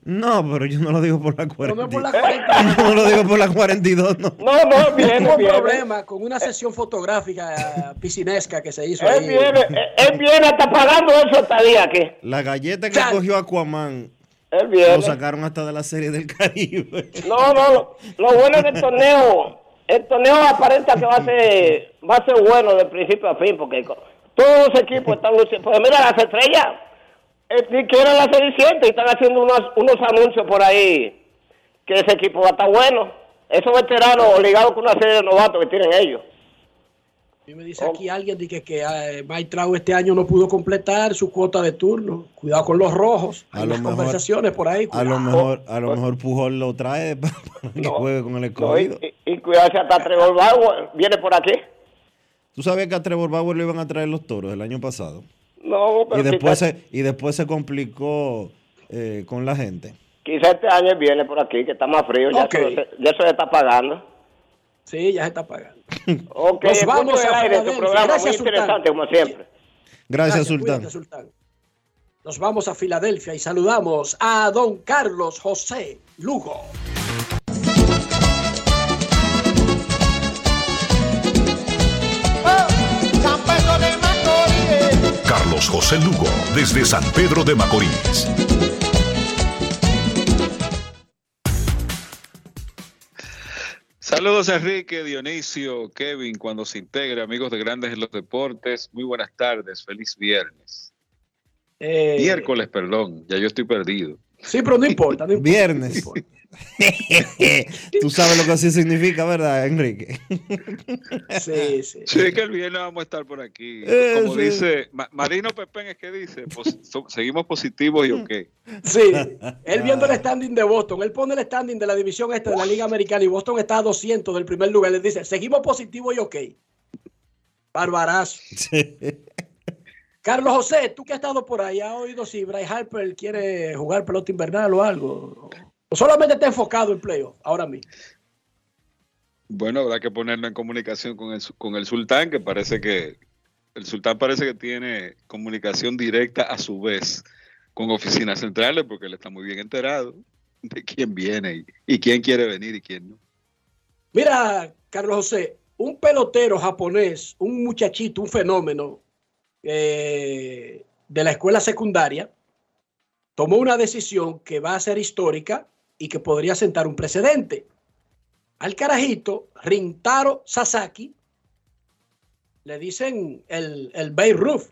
No, pero yo no lo digo por la 42. por la (laughs) 42. Yo no lo digo por la 42, no. No, no, viene, Hubo un viene. problema con una sesión fotográfica eh, piscinesca que se hizo Él ahí. viene, él- él viene hasta pagando eso estadía aquí. La galleta que cogió Aquaman Él lo sacaron hasta de la serie del Caribe. No, no, lo, lo bueno del torneo, el torneo aparenta que va a ser, va a ser bueno de principio a fin, porque todos los equipos están luchando. Pues mira, las estrellas, eh, ni quieren la Cenicienta y están haciendo unos, unos anuncios por ahí que ese equipo va a estar bueno. Esos veteranos ligados con una serie de novatos que tienen ellos. Y me dice aquí alguien de que, que eh, Mike Trout este año no pudo completar su cuota de turno. Cuidado con los rojos. Hay A lo unas mejor- conversaciones por ahí. A lo cuidado. mejor, a lo mejor Pujol lo trae (laughs) para que juegue con el No, y, escogido. y, y cuidarse hasta Trevor Bauer, viene por aquí. ¿Tú sabías que a Trevor Bauer le iban a traer los toros el año pasado? No, pero Y después, quizás, se, y después se complicó eh, con la gente. quizás este año viene por aquí, que está más frío, ya, se- ya se está pagando. Sí, ya se está pagando. Ok, Nos vamos a aire, tu Filadelfia. programa Gracias, muy Sultán. interesante como siempre. Gracias, Sultán. cuídate, Sultán. Nos vamos a Filadelfia y saludamos a don Carlos José Lugo. San Pedro de Macorís. Carlos José Lugo, desde San Pedro de Macorís. Saludos Enrique, Dionisio, Kevin, cuando se integre, amigos de Grandes en los Deportes. Muy buenas tardes, feliz viernes. Eh, Miércoles, perdón, ya yo estoy perdido. Sí, pero no importa. No importa. Viernes. (laughs) Tú sabes lo que así significa, ¿verdad, Enrique? Sí, sí. Sí, que el viernes vamos a estar por aquí. Eh, Como sí. dice Ma- Marino Pepén, es que dice, seguimos positivos y ok. Sí, él viendo el standing de Boston, él pone el standing de la división este de la Liga Americana y Boston está a 200 del primer lugar. Le dice, seguimos positivo y ok. Barbarazo. Carlos José, tú que has estado por ahí, ¿has oído si Bryce Harper quiere jugar pelota invernal o algo? O solamente está enfocado en playoff ahora mismo. Bueno, habrá que ponerlo en comunicación con el, con el sultán, que parece que el sultán parece que tiene comunicación directa a su vez con oficinas centrales, porque él está muy bien enterado de quién viene y, y quién quiere venir y quién no. Mira, Carlos José, un pelotero japonés, un muchachito, un fenómeno, eh, de la escuela secundaria, tomó una decisión que va a ser histórica y que podría sentar un precedente. Al carajito, Rintaro Sasaki, le dicen el, el Bay Roof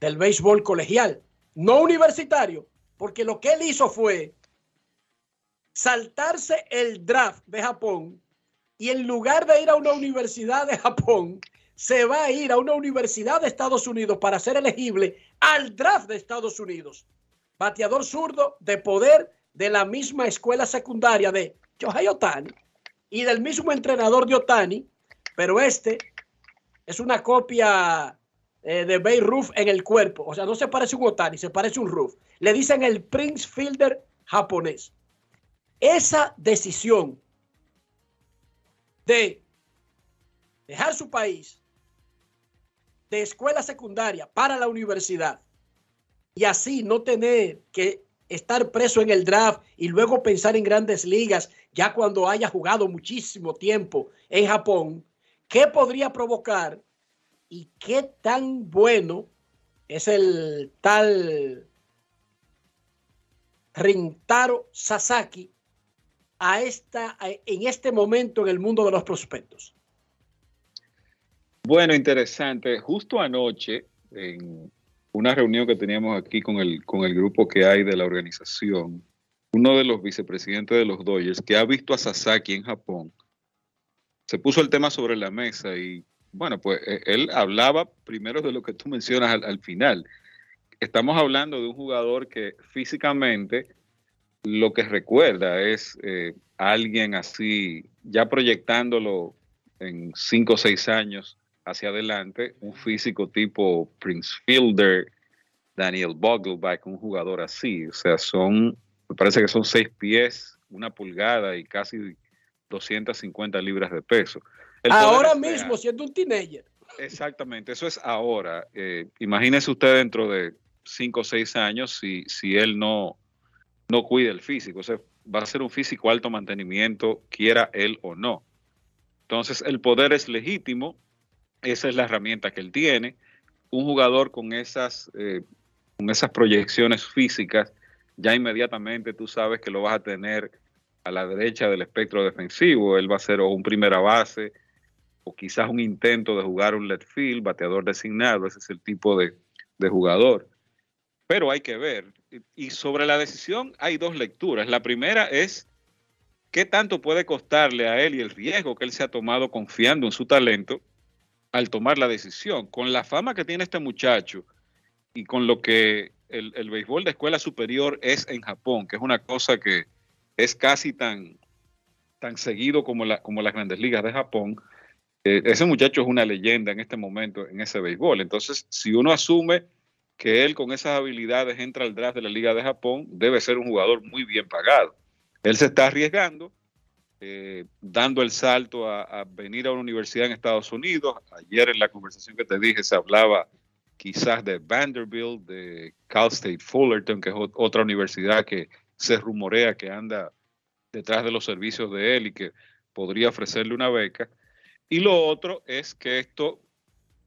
del béisbol colegial, no universitario, porque lo que él hizo fue saltarse el draft de Japón y en lugar de ir a una universidad de Japón, se va a ir a una universidad de Estados Unidos para ser elegible al draft de Estados Unidos. Bateador zurdo de poder de la misma escuela secundaria de Shohei Otani y del mismo entrenador de Otani, pero este es una copia eh, de Bay Roof en el cuerpo. O sea, no se parece un Otani, se parece un Roof. Le dicen el Prince Fielder japonés. Esa decisión de dejar su país de escuela secundaria para la universidad y así no tener que estar preso en el draft y luego pensar en grandes ligas ya cuando haya jugado muchísimo tiempo en Japón, ¿qué podría provocar y qué tan bueno es el tal Rintaro Sasaki a esta, en este momento en el mundo de los prospectos? Bueno, interesante. Justo anoche, en una reunión que teníamos aquí con el, con el grupo que hay de la organización, uno de los vicepresidentes de los Dodgers, que ha visto a Sasaki en Japón, se puso el tema sobre la mesa y, bueno, pues eh, él hablaba primero de lo que tú mencionas al, al final. Estamos hablando de un jugador que físicamente lo que recuerda es eh, alguien así, ya proyectándolo en cinco o seis años hacia adelante, un físico tipo Prince Fielder, Daniel Vogelbach, un jugador así. O sea, son, me parece que son seis pies, una pulgada y casi 250 libras de peso. El Ahora real. mismo, siendo un teenager. Exactamente, eso es ahora. Eh, imagínese usted dentro de cinco o seis años si, si él no, no cuida el físico. O sea, va a ser un físico alto mantenimiento, quiera él o no. Entonces, el poder es legítimo, esa es la herramienta que él tiene. Un jugador con esas, eh, con esas proyecciones físicas, ya inmediatamente tú sabes que lo vas a tener a la derecha del espectro defensivo. Él va a ser o un primera base, o quizás un intento de jugar un left field, bateador designado, ese es el tipo de, de jugador. Pero hay que ver. Y- sobre la decisión hay dos lecturas. La primera es qué tanto puede costarle a él y el riesgo que él se ha tomado confiando en su talento al tomar la decisión. Con la fama que tiene este muchacho y con lo que el, el béisbol de escuela superior es en Japón, que es una cosa que es casi tan, tan seguido como, la, como las grandes ligas de Japón, eh, ese muchacho es una leyenda en este momento en ese béisbol. Entonces, si uno asume que él con esas habilidades entra al draft de la Liga de Japón, debe ser un jugador muy bien pagado. Él se está arriesgando, eh, dando el salto a, a venir a una universidad en Estados Unidos. Ayer en la conversación que te dije se hablaba quizás de Vanderbilt, de Cal State Fullerton, que es ot- otra universidad que se rumorea que anda detrás de los servicios de él y que podría ofrecerle una beca. Y lo otro es que esto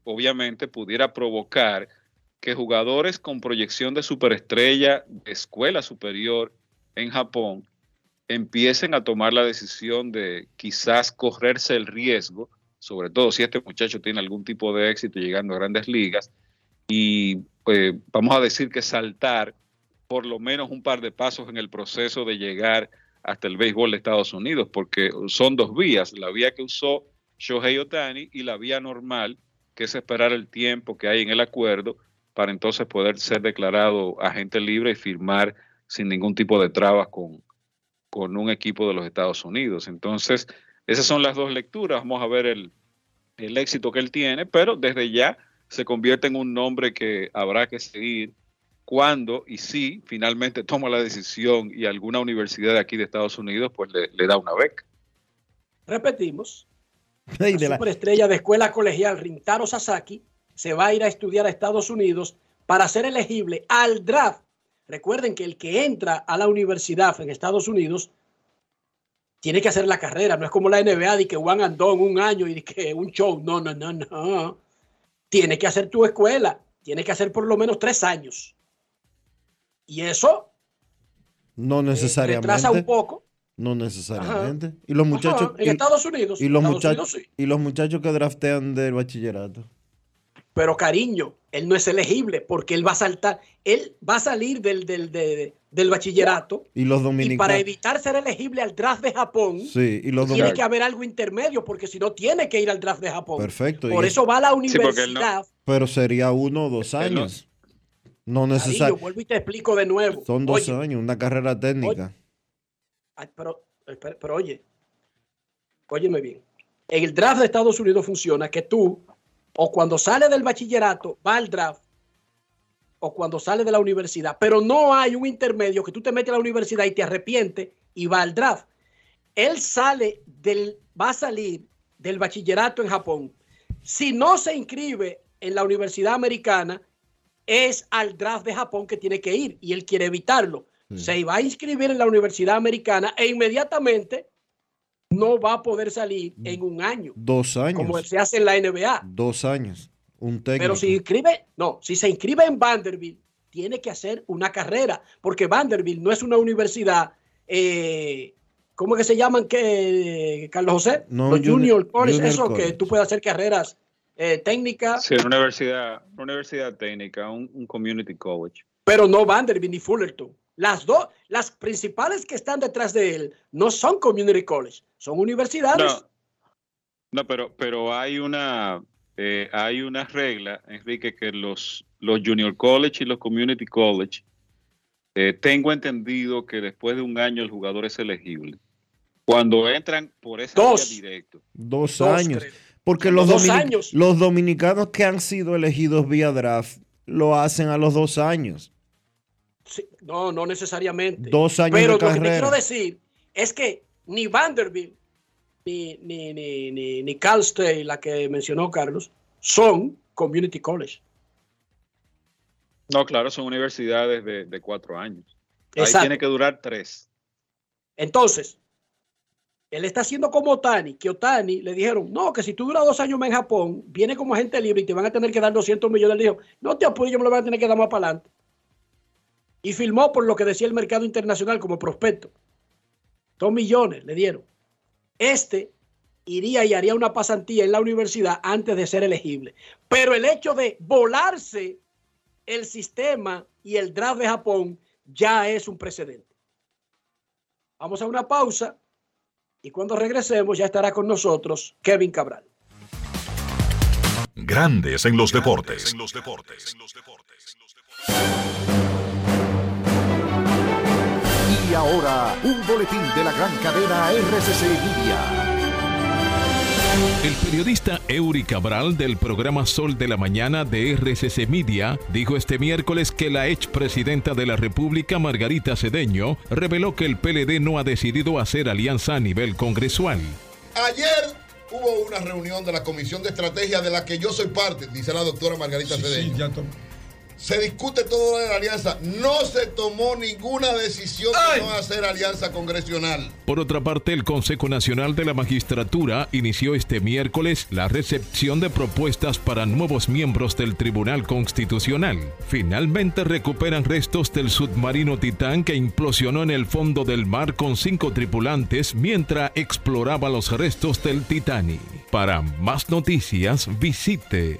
obviamente pudiera provocar que jugadores con proyección de superestrella de escuela superior en Japón empiecen a tomar la decisión de quizás correrse el riesgo, sobre todo si este muchacho tiene algún tipo de éxito llegando a grandes ligas, y eh, vamos a decir que saltar por lo menos un par de pasos en el proceso de llegar hasta el béisbol de Estados Unidos, porque son dos vías, la vía que usó Shohei Otani y la vía normal, que es esperar el tiempo que hay en el acuerdo para entonces poder ser declarado agente libre y firmar sin ningún tipo de trabas con, con un equipo de los Estados Unidos. Entonces, esas son las dos lecturas. Vamos a ver el, el éxito que él tiene, pero desde ya se convierte en un nombre que habrá que seguir cuando y si finalmente toma la decisión y alguna universidad de aquí de Estados Unidos pues le, le da una beca. Repetimos, la- superestrella de escuela colegial Rintaro Sasaki se va a ir a estudiar a Estados Unidos para ser elegible al draft. Recuerden que el que entra a la universidad en Estados Unidos tiene que hacer la carrera, no es como la NBA de que one and done un año y que un show. No, no, no, no. tienes que hacer tu escuela, tienes que hacer por lo menos tres años. Y eso No necesariamente. retrasa un poco. No necesariamente. Y los muchachos. Ajá, en y- Estados Unidos. Y los, Estados muchachos, Unidos sí. y los muchachos que draftean del bachillerato. Pero cariño, él no es elegible porque él va a saltar, él va a salir del, del, de- del bachillerato Y los y para dominicanos. evitar ser elegible al draft de Japón, Sí, y los tiene que dominicanos. haber algo intermedio porque si no tiene que ir al draft de Japón. Perfecto. Por eso va a la Sí, no- universidad. Pero sería uno o dos no- años. No Cariño, necesariamente. vuelvo y te explico de nuevo. Son dos Oye, años, una carrera técnica. ay, pero, espera, pero oye, óyeme bien. En el draft de Estados Unidos funciona que tú, o cuando sales del bachillerato, va al draft, o cuando sales de la universidad, pero no hay un intermedio que tú te metes a la universidad y te arrepientes y va al draft. Él sale del, va a salir del bachillerato en Japón. Si no se inscribe en la universidad americana, es al draft de Japón que tiene que ir y él quiere evitarlo. Se va a inscribir en la universidad americana e inmediatamente no va a poder salir en un año, Dos años. como se hace en la NBA. Dos años. Un técnico. Pero si inscribe, no, si se inscribe en Vanderbilt, tiene que hacer una carrera, porque Vanderbilt no es una universidad, eh, ¿cómo que se llaman que Carlos José? No, Los junior- Junior College, junior eso college. que tú puedes hacer carreras eh, técnicas, Sí, una universidad, una universidad técnica, un, un community college. pero no Vanderbilt ni Fullerton. Las dos, las principales que están detrás de él no son community college, son universidades. No, no pero, pero hay una eh, hay una regla, Enrique, que los, los junior college y los community college, eh, tengo entendido que después de un año el jugador es elegible. Cuando entran por esa Dos. vía directo. Dos, Dos, años. creo. Porque los, Dos años. los dominicanos que han sido elegidos vía draft lo hacen a los dos años. Sí, no, no necesariamente. Dos años Pero de lo que te quiero decir es que ni Vanderbilt ni, ni, ni, ni, ni Cal State, la que mencionó Carlos, son community college. No, claro, son universidades de, de cuatro años. Ahí tiene que durar tres. Entonces, él está haciendo como Otani, que Otani le dijeron, no, que si tú duras dos años más en Japón, viene como agente libre y te van a tener que dar 200 millones. Él dijo, no te apures, yo me lo voy a tener que dar más para adelante. Y firmó por lo que decía el mercado internacional como prospecto. Dos millones le dieron. Este iría y haría una pasantía en la universidad antes de ser elegible. Pero el hecho de volarse el sistema y el draft de Japón ya es un precedente. Vamos a una pausa y cuando regresemos ya estará con nosotros Kevin Cabral. Grandes en los deportes. Y ahora, un boletín de la gran cadena RCC Media. El periodista Eury Cabral del programa Sol de la Mañana de RCC Media dijo este miércoles que la expresidenta de la República, Margarita Cedeño, reveló que el PLD no ha decidido hacer alianza a nivel congresual. Ayer hubo una reunión de la Comisión de Estrategia de la que yo soy parte, dice la doctora Margarita Cedeño. Se discute todo de la alianza. No se tomó ninguna decisión de no hacer alianza congresional. Por otra parte, el Consejo Nacional de la Magistratura inició este miércoles la recepción de propuestas para nuevos miembros del Tribunal Constitucional. Finalmente recuperan restos del submarino Titán que implosionó en el fondo del mar con cinco tripulantes mientras exploraba los restos del Titanic. Para más noticias, visite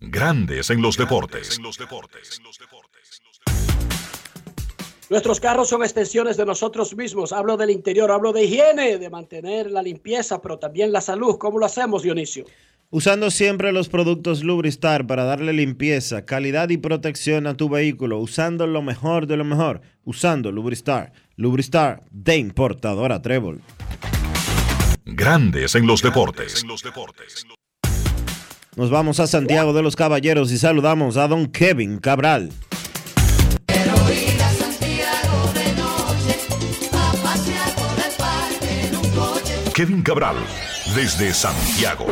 Grandes en los deportes. Nuestros carros son extensiones de nosotros mismos. Hablo del interior, hablo de higiene, de mantener la limpieza, pero también la salud. ¿Cómo lo hacemos, Dionisio? Usando siempre los productos Lubristar para darle limpieza, calidad y protección a tu vehículo, usando lo mejor de lo mejor, usando Lubristar. Lubristar de importadora Trébol. Grandes en los deportes. Nos vamos a Santiago de los Caballeros y saludamos a don Kevin Cabral. Kevin Cabral, desde Santiago.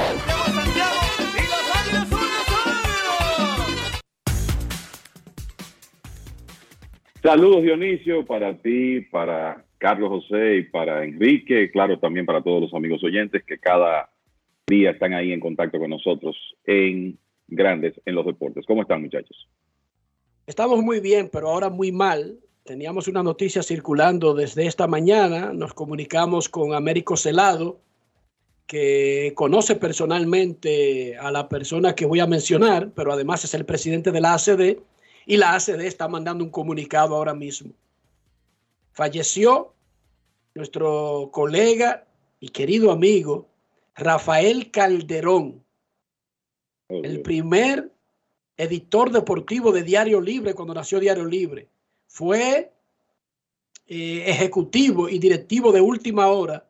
Saludos Dionisio para ti, para Carlos José y para Enrique, claro también para todos los amigos oyentes que cada día están ahí en contacto con nosotros en Grandes en los Deportes. ¿Cómo están muchachos? Estamos muy bien, pero ahora muy mal. Teníamos una noticia circulando desde esta mañana. Nos comunicamos con Américo Celado, que conoce personalmente a la persona que voy a mencionar, pero además es el presidente de la ACD y la ACD está mandando un comunicado ahora mismo. Falleció nuestro colega y querido amigo Rafael Calderón, el primer editor deportivo de Diario Libre cuando nació Diario Libre. Fue eh, ejecutivo y directivo de última hora,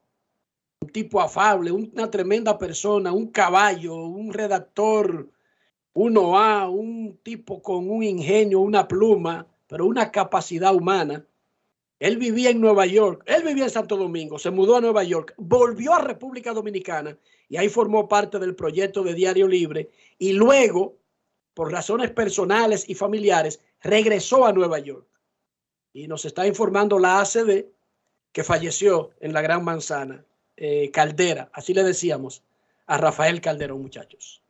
un tipo afable, una tremenda persona, un caballo, un redactor uno a un tipo con un ingenio, una pluma, pero una capacidad humana. Él vivía en Nueva York, él vivía en Santo Domingo, se mudó a Nueva York, volvió a República Dominicana y ahí formó parte del proyecto de Diario Libre y luego, por razones personales y familiares, regresó a Nueva York. Y nos está informando la ACD que falleció en la Gran Manzana, eh, Caldera, así le decíamos a Rafael Calderón, muchachos.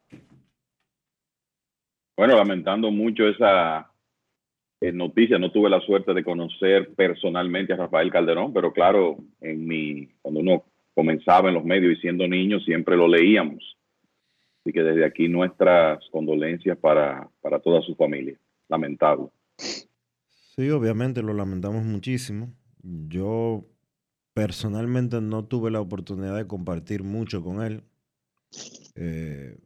Bueno, lamentando mucho esa eh, noticia, no tuve la suerte de conocer personalmente a Rafael Calderón, pero claro, en mi, cuando uno comenzaba en los medios y siendo niño, siempre lo leíamos. Así que desde aquí nuestras condolencias para, para toda su familia. Lamentable. Sí, obviamente lo lamentamos muchísimo. Yo personalmente no tuve la oportunidad de compartir mucho con él. Eh,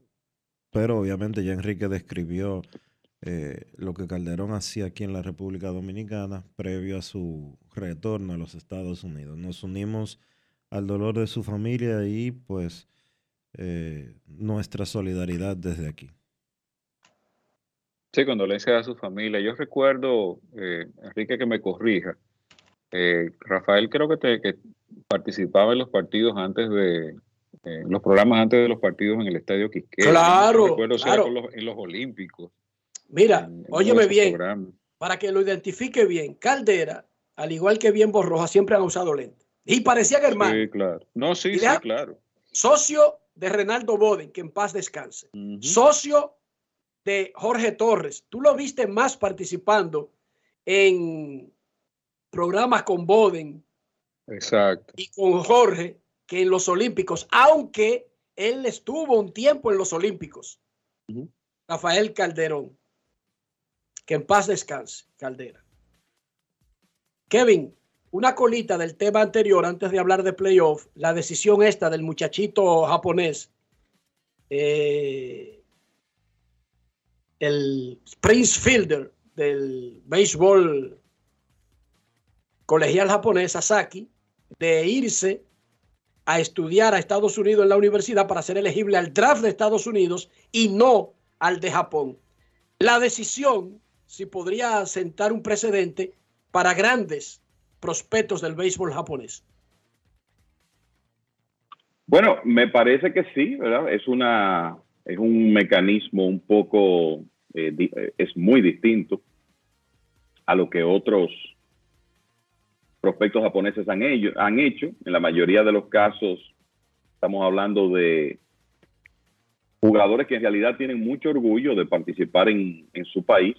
pero obviamente ya Enrique describió eh, lo que Calderón hacía aquí en la República Dominicana previo a su retorno a los Estados Unidos. Nos unimos al dolor de su familia y pues eh, nuestra solidaridad desde aquí. Sí, condolencias a su familia. Yo recuerdo, eh, Enrique, que me corrija. Rafael creo que, te, que participaba en los partidos antes de, eh, los programas antes de los partidos en el Estadio Quisqueya. Claro, Recuerdo claro. los, en los Olímpicos. Mira, en óyeme bien, programas. para que lo identifique bien, Caldera, al igual que Bien Borroja, siempre han usado lentes. Y parecían hermanos. Sí, claro. No, sí, sí, claro. Socio de Renaldo Boden, que en paz descanse. Socio de Jorge Torres. Tú lo viste más participando en programas con Boden Exacto. y con Jorge que en los Olímpicos, aunque él estuvo un tiempo en los Olímpicos. Rafael Calderón. Que en paz descanse, Caldera. Kevin, una colita del tema anterior antes de hablar de playoff, la decisión esta del muchachito japonés, eh, el Prince Fielder del béisbol colegial japonés, Sasaki, de irse a estudiar a Estados Unidos en la universidad para ser elegible al draft de Estados Unidos y no al de Japón. La decisión, si podría sentar un precedente para grandes prospectos del béisbol japonés. Bueno, me parece que sí, ¿verdad? Es una es un mecanismo un poco eh, eh, es muy distinto a lo que otros prospectos japoneses han, ello- han hecho. En la mayoría de los casos estamos hablando de jugadores que en realidad tienen mucho orgullo de participar en, en su país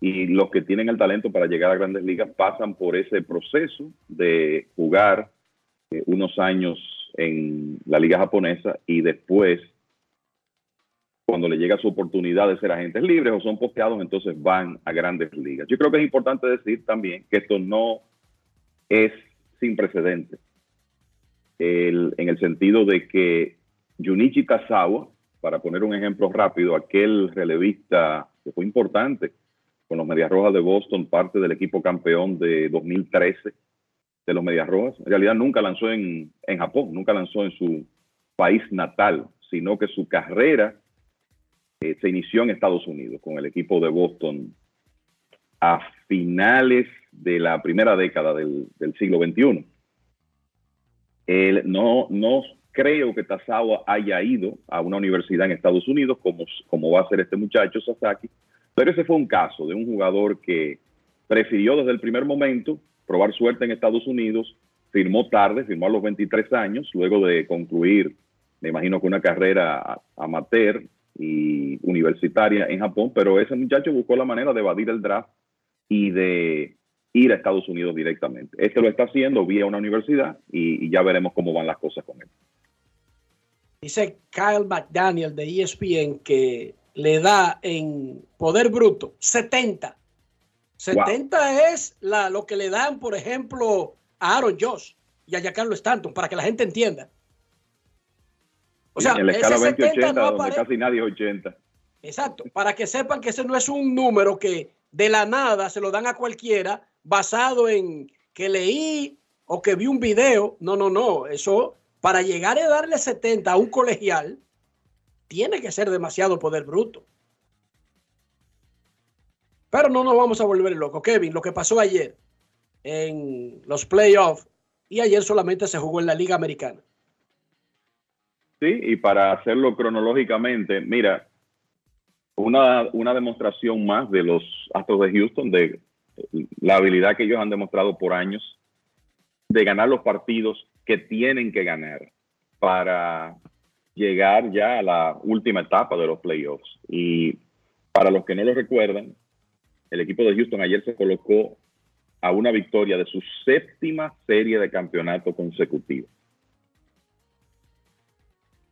y los que tienen el talento para llegar a grandes ligas pasan por ese proceso de jugar eh, unos años en la liga japonesa y después cuando le llega su oportunidad de ser agentes libres o son posteados, entonces van a grandes ligas. Yo creo que es importante decir también que esto no es sin precedentes, en el sentido de que Junichi Tazawa, para poner un ejemplo rápido, aquel relevista que fue importante con los Medias Rojas de Boston, parte del equipo campeón de 2013 de los Medias Rojas, en realidad nunca lanzó en, en Japón, nunca lanzó en su país natal, sino que su carrera eh, se inició en Estados Unidos con el equipo de Boston a finales de la primera década del, del siglo XXI. Él no, no creo que Tazawa haya ido a una universidad en Estados Unidos como, como va a ser este muchacho Sasaki, pero ese fue un caso de un jugador que prefirió desde el primer momento probar suerte en Estados Unidos, firmó tarde, firmó a los 23 años, luego de concluir, me imagino que una carrera amateur y universitaria en Japón, pero ese muchacho buscó la manera de evadir el draft y de ir a Estados Unidos directamente. Este lo está haciendo vía una universidad y, y ya veremos cómo van las cosas con él. Dice Kyle McDaniel de ESPN que le da en poder bruto 70. 70 es la, lo que le dan, por ejemplo, a Aaron Josh y a Giancarlo Stanton, para que la gente entienda. O sea, en la escala ese 70 20-80, no donde casi nadie es 80. Exacto, para que sepan que ese no es un número que de la nada se lo dan a cualquiera basado en que leí o que vi un video. No, no, no. Eso, para llegar a darle 70 a un colegial, tiene que ser demasiado poder bruto. Pero no nos vamos a volver locos. Kevin, lo que pasó ayer en los playoffs y ayer solamente se jugó en la Liga Americana. Sí, y para hacerlo cronológicamente, mira, una, una demostración más de los Astros de Houston, de la habilidad que ellos han demostrado por años de ganar los partidos que tienen que ganar para llegar ya a la última etapa de los playoffs. Y para los que no lo recuerdan, el equipo de Houston ayer se colocó a una victoria de su séptima serie de campeonato consecutiva.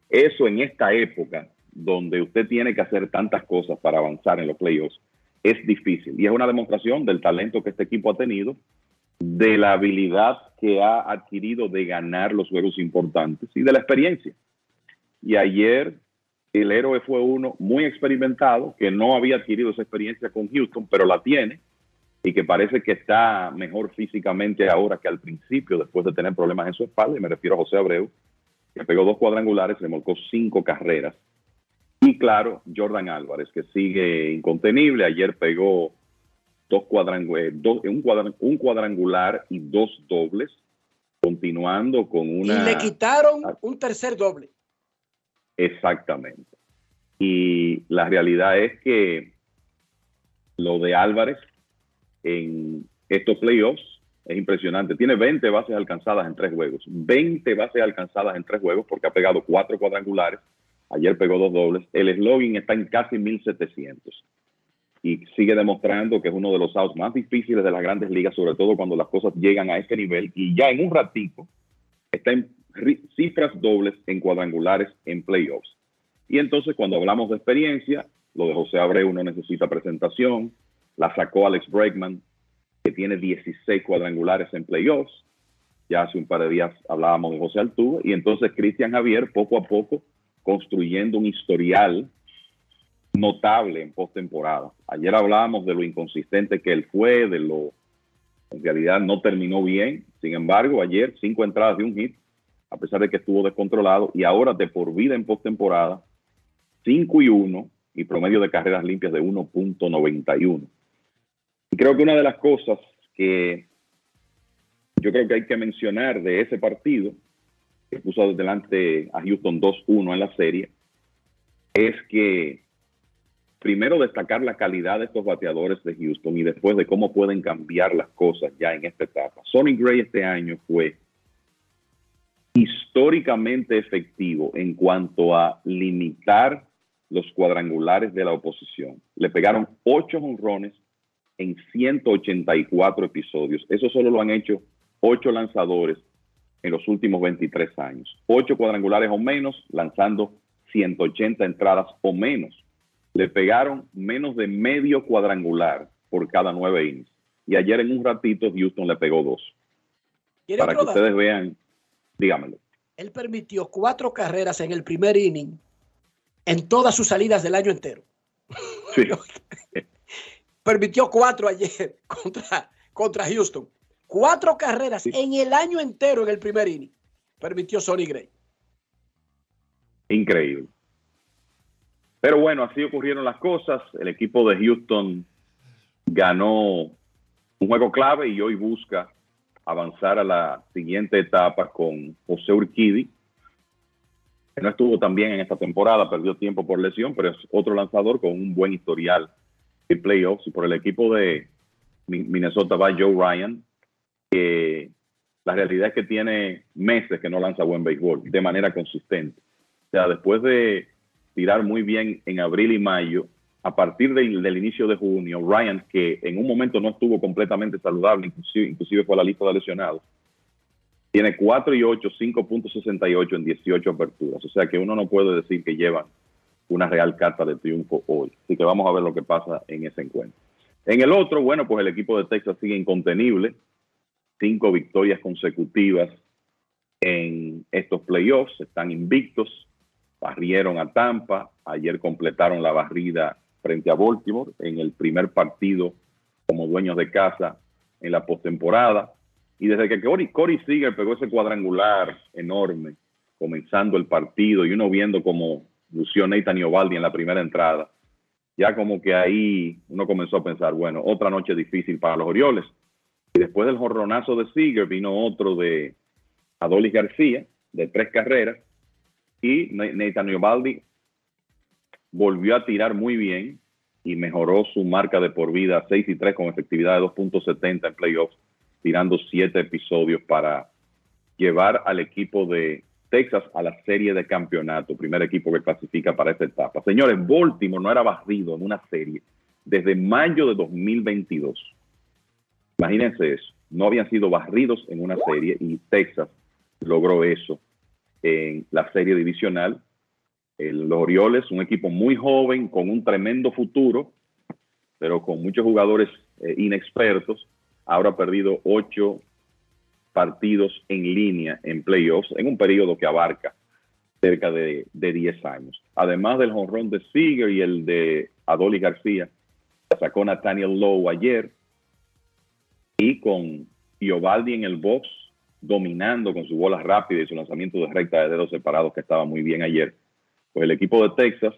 Eso en esta época donde usted tiene que hacer tantas cosas para avanzar en los playoffs es difícil. Y es una demostración del talento que este equipo ha tenido, de la habilidad que ha adquirido de ganar los juegos importantes y de la experiencia. Y ayer el héroe fue uno muy experimentado, que no había adquirido esa experiencia con Houston, pero la tiene y que parece que está mejor físicamente ahora que al principio, después de tener problemas en su espalda. Y me refiero a José Abreu, que pegó dos cuadrangulares, le marcó cinco carreras. Y claro, Jordan Álvarez, que sigue incontenible. Ayer pegó dos cuadrangular, un, cuadran- un cuadrangular y dos dobles, continuando con una... Y le quitaron un tercer doble. Exactamente. Y la realidad es que lo de Álvarez en estos playoffs es impresionante. Tiene 20 bases alcanzadas en tres juegos. 20 bases alcanzadas en tres juegos porque ha pegado cuatro cuadrangulares. Ayer pegó dos dobles. El slogan está en casi 1700. Y sigue demostrando que es uno de los outs más difíciles de las grandes ligas, sobre todo cuando las cosas llegan a ese nivel. Y ya en un ratico está en cifras dobles en cuadrangulares en playoffs. Y entonces cuando hablamos de experiencia, lo de José Abreu no necesita presentación, la sacó Alex Bregman, que tiene 16 cuadrangulares en playoffs. Ya hace un par de días hablábamos de José Altuve, y entonces Cristian Javier poco a poco construyendo un historial notable en postemporada. Ayer hablábamos de lo inconsistente que él fue, de lo en realidad no terminó bien. Sin embargo, ayer cinco entradas de un hit, a pesar de que estuvo descontrolado, y ahora de por vida en postemporada, 5 y 1 y promedio de carreras limpias de 1.91. Y creo que una de las cosas que yo creo que hay que mencionar de ese partido, que puso delante a Houston 2-1 en la serie, es que primero destacar la calidad de estos bateadores de Houston y después de cómo pueden cambiar las cosas ya en esta etapa. Sonny Gray este año fue históricamente efectivo en cuanto a limitar los cuadrangulares de la oposición. Le pegaron ocho honrones en 184 episodios. Eso solo lo han hecho ocho lanzadores en los últimos 23 años. Ocho cuadrangulares o menos, lanzando 180 entradas o menos. Le pegaron menos de medio cuadrangular por cada nueve innings. Y ayer en un ratito Houston le pegó dos. Para que ustedes vean, dígamelo. Él permitió cuatro carreras en el primer inning en todas sus salidas del año entero. Sí. (laughs) permitió cuatro ayer (laughs) contra, contra Houston. Cuatro carreras en el año entero en el primer inning. Permitió Sonny Gray. Increíble. Pero bueno, así ocurrieron las cosas. El equipo de Houston ganó un juego clave y hoy busca avanzar a la siguiente etapa con José Urquidi, que no estuvo tan bien en esta temporada, perdió tiempo por lesión, pero es otro lanzador con un buen historial de playoffs. Y por el equipo de Minnesota va Joe Ryan, que la realidad es que tiene meses que no lanza buen béisbol de manera consistente. O sea, después de tirar muy bien en abril y mayo, a partir del, inicio de junio, Ryan, que en un momento no estuvo completamente saludable, inclusive, fue a la lista de lesionados, tiene 4 y 8, 5.68 en 18 aperturas. O sea que uno no puede decir que lleva una real carta de triunfo hoy. Así que vamos a ver lo que pasa en ese encuentro. En el otro, bueno, pues el equipo de Texas sigue incontenible. Cinco victorias consecutivas en estos playoffs. Están invictos. Barrieron a Tampa. Ayer completaron la barrida frente a Baltimore en el primer partido como dueños de casa en la postemporada. Y desde que Corey, Corey Seager pegó ese cuadrangular enorme, comenzando el partido, y uno viendo como lució Nathan Iovaldi en la primera entrada, ya como que ahí uno comenzó a pensar, bueno, otra noche difícil para los Orioles. Y después del jorronazo de Seager vino otro de Adolis García, de tres carreras, y Nathan Iovaldi volvió a tirar muy bien y mejoró su marca de por vida 6 y 3 con efectividad de 2.70 en playoffs, tirando siete episodios para llevar al equipo de Texas a la serie de campeonato, primer equipo que clasifica para esta etapa. Señores, Baltimore no era barrido en una serie desde mayo de 2022. Imagínense eso, no habían sido barridos en una serie y Texas logró eso en la serie divisional los Orioles, un equipo muy joven, con un tremendo futuro, pero con muchos jugadores eh, inexpertos. Ahora ha perdido ocho partidos en línea en playoffs en un periodo que abarca cerca de, de 10 años. Además del jonrón de Seager y el de Adoli García, sacó Nathaniel Lowe ayer y con Iovaldi en el box dominando con su bola rápida y su lanzamiento de recta de dedos separados que estaba muy bien ayer pues el equipo de Texas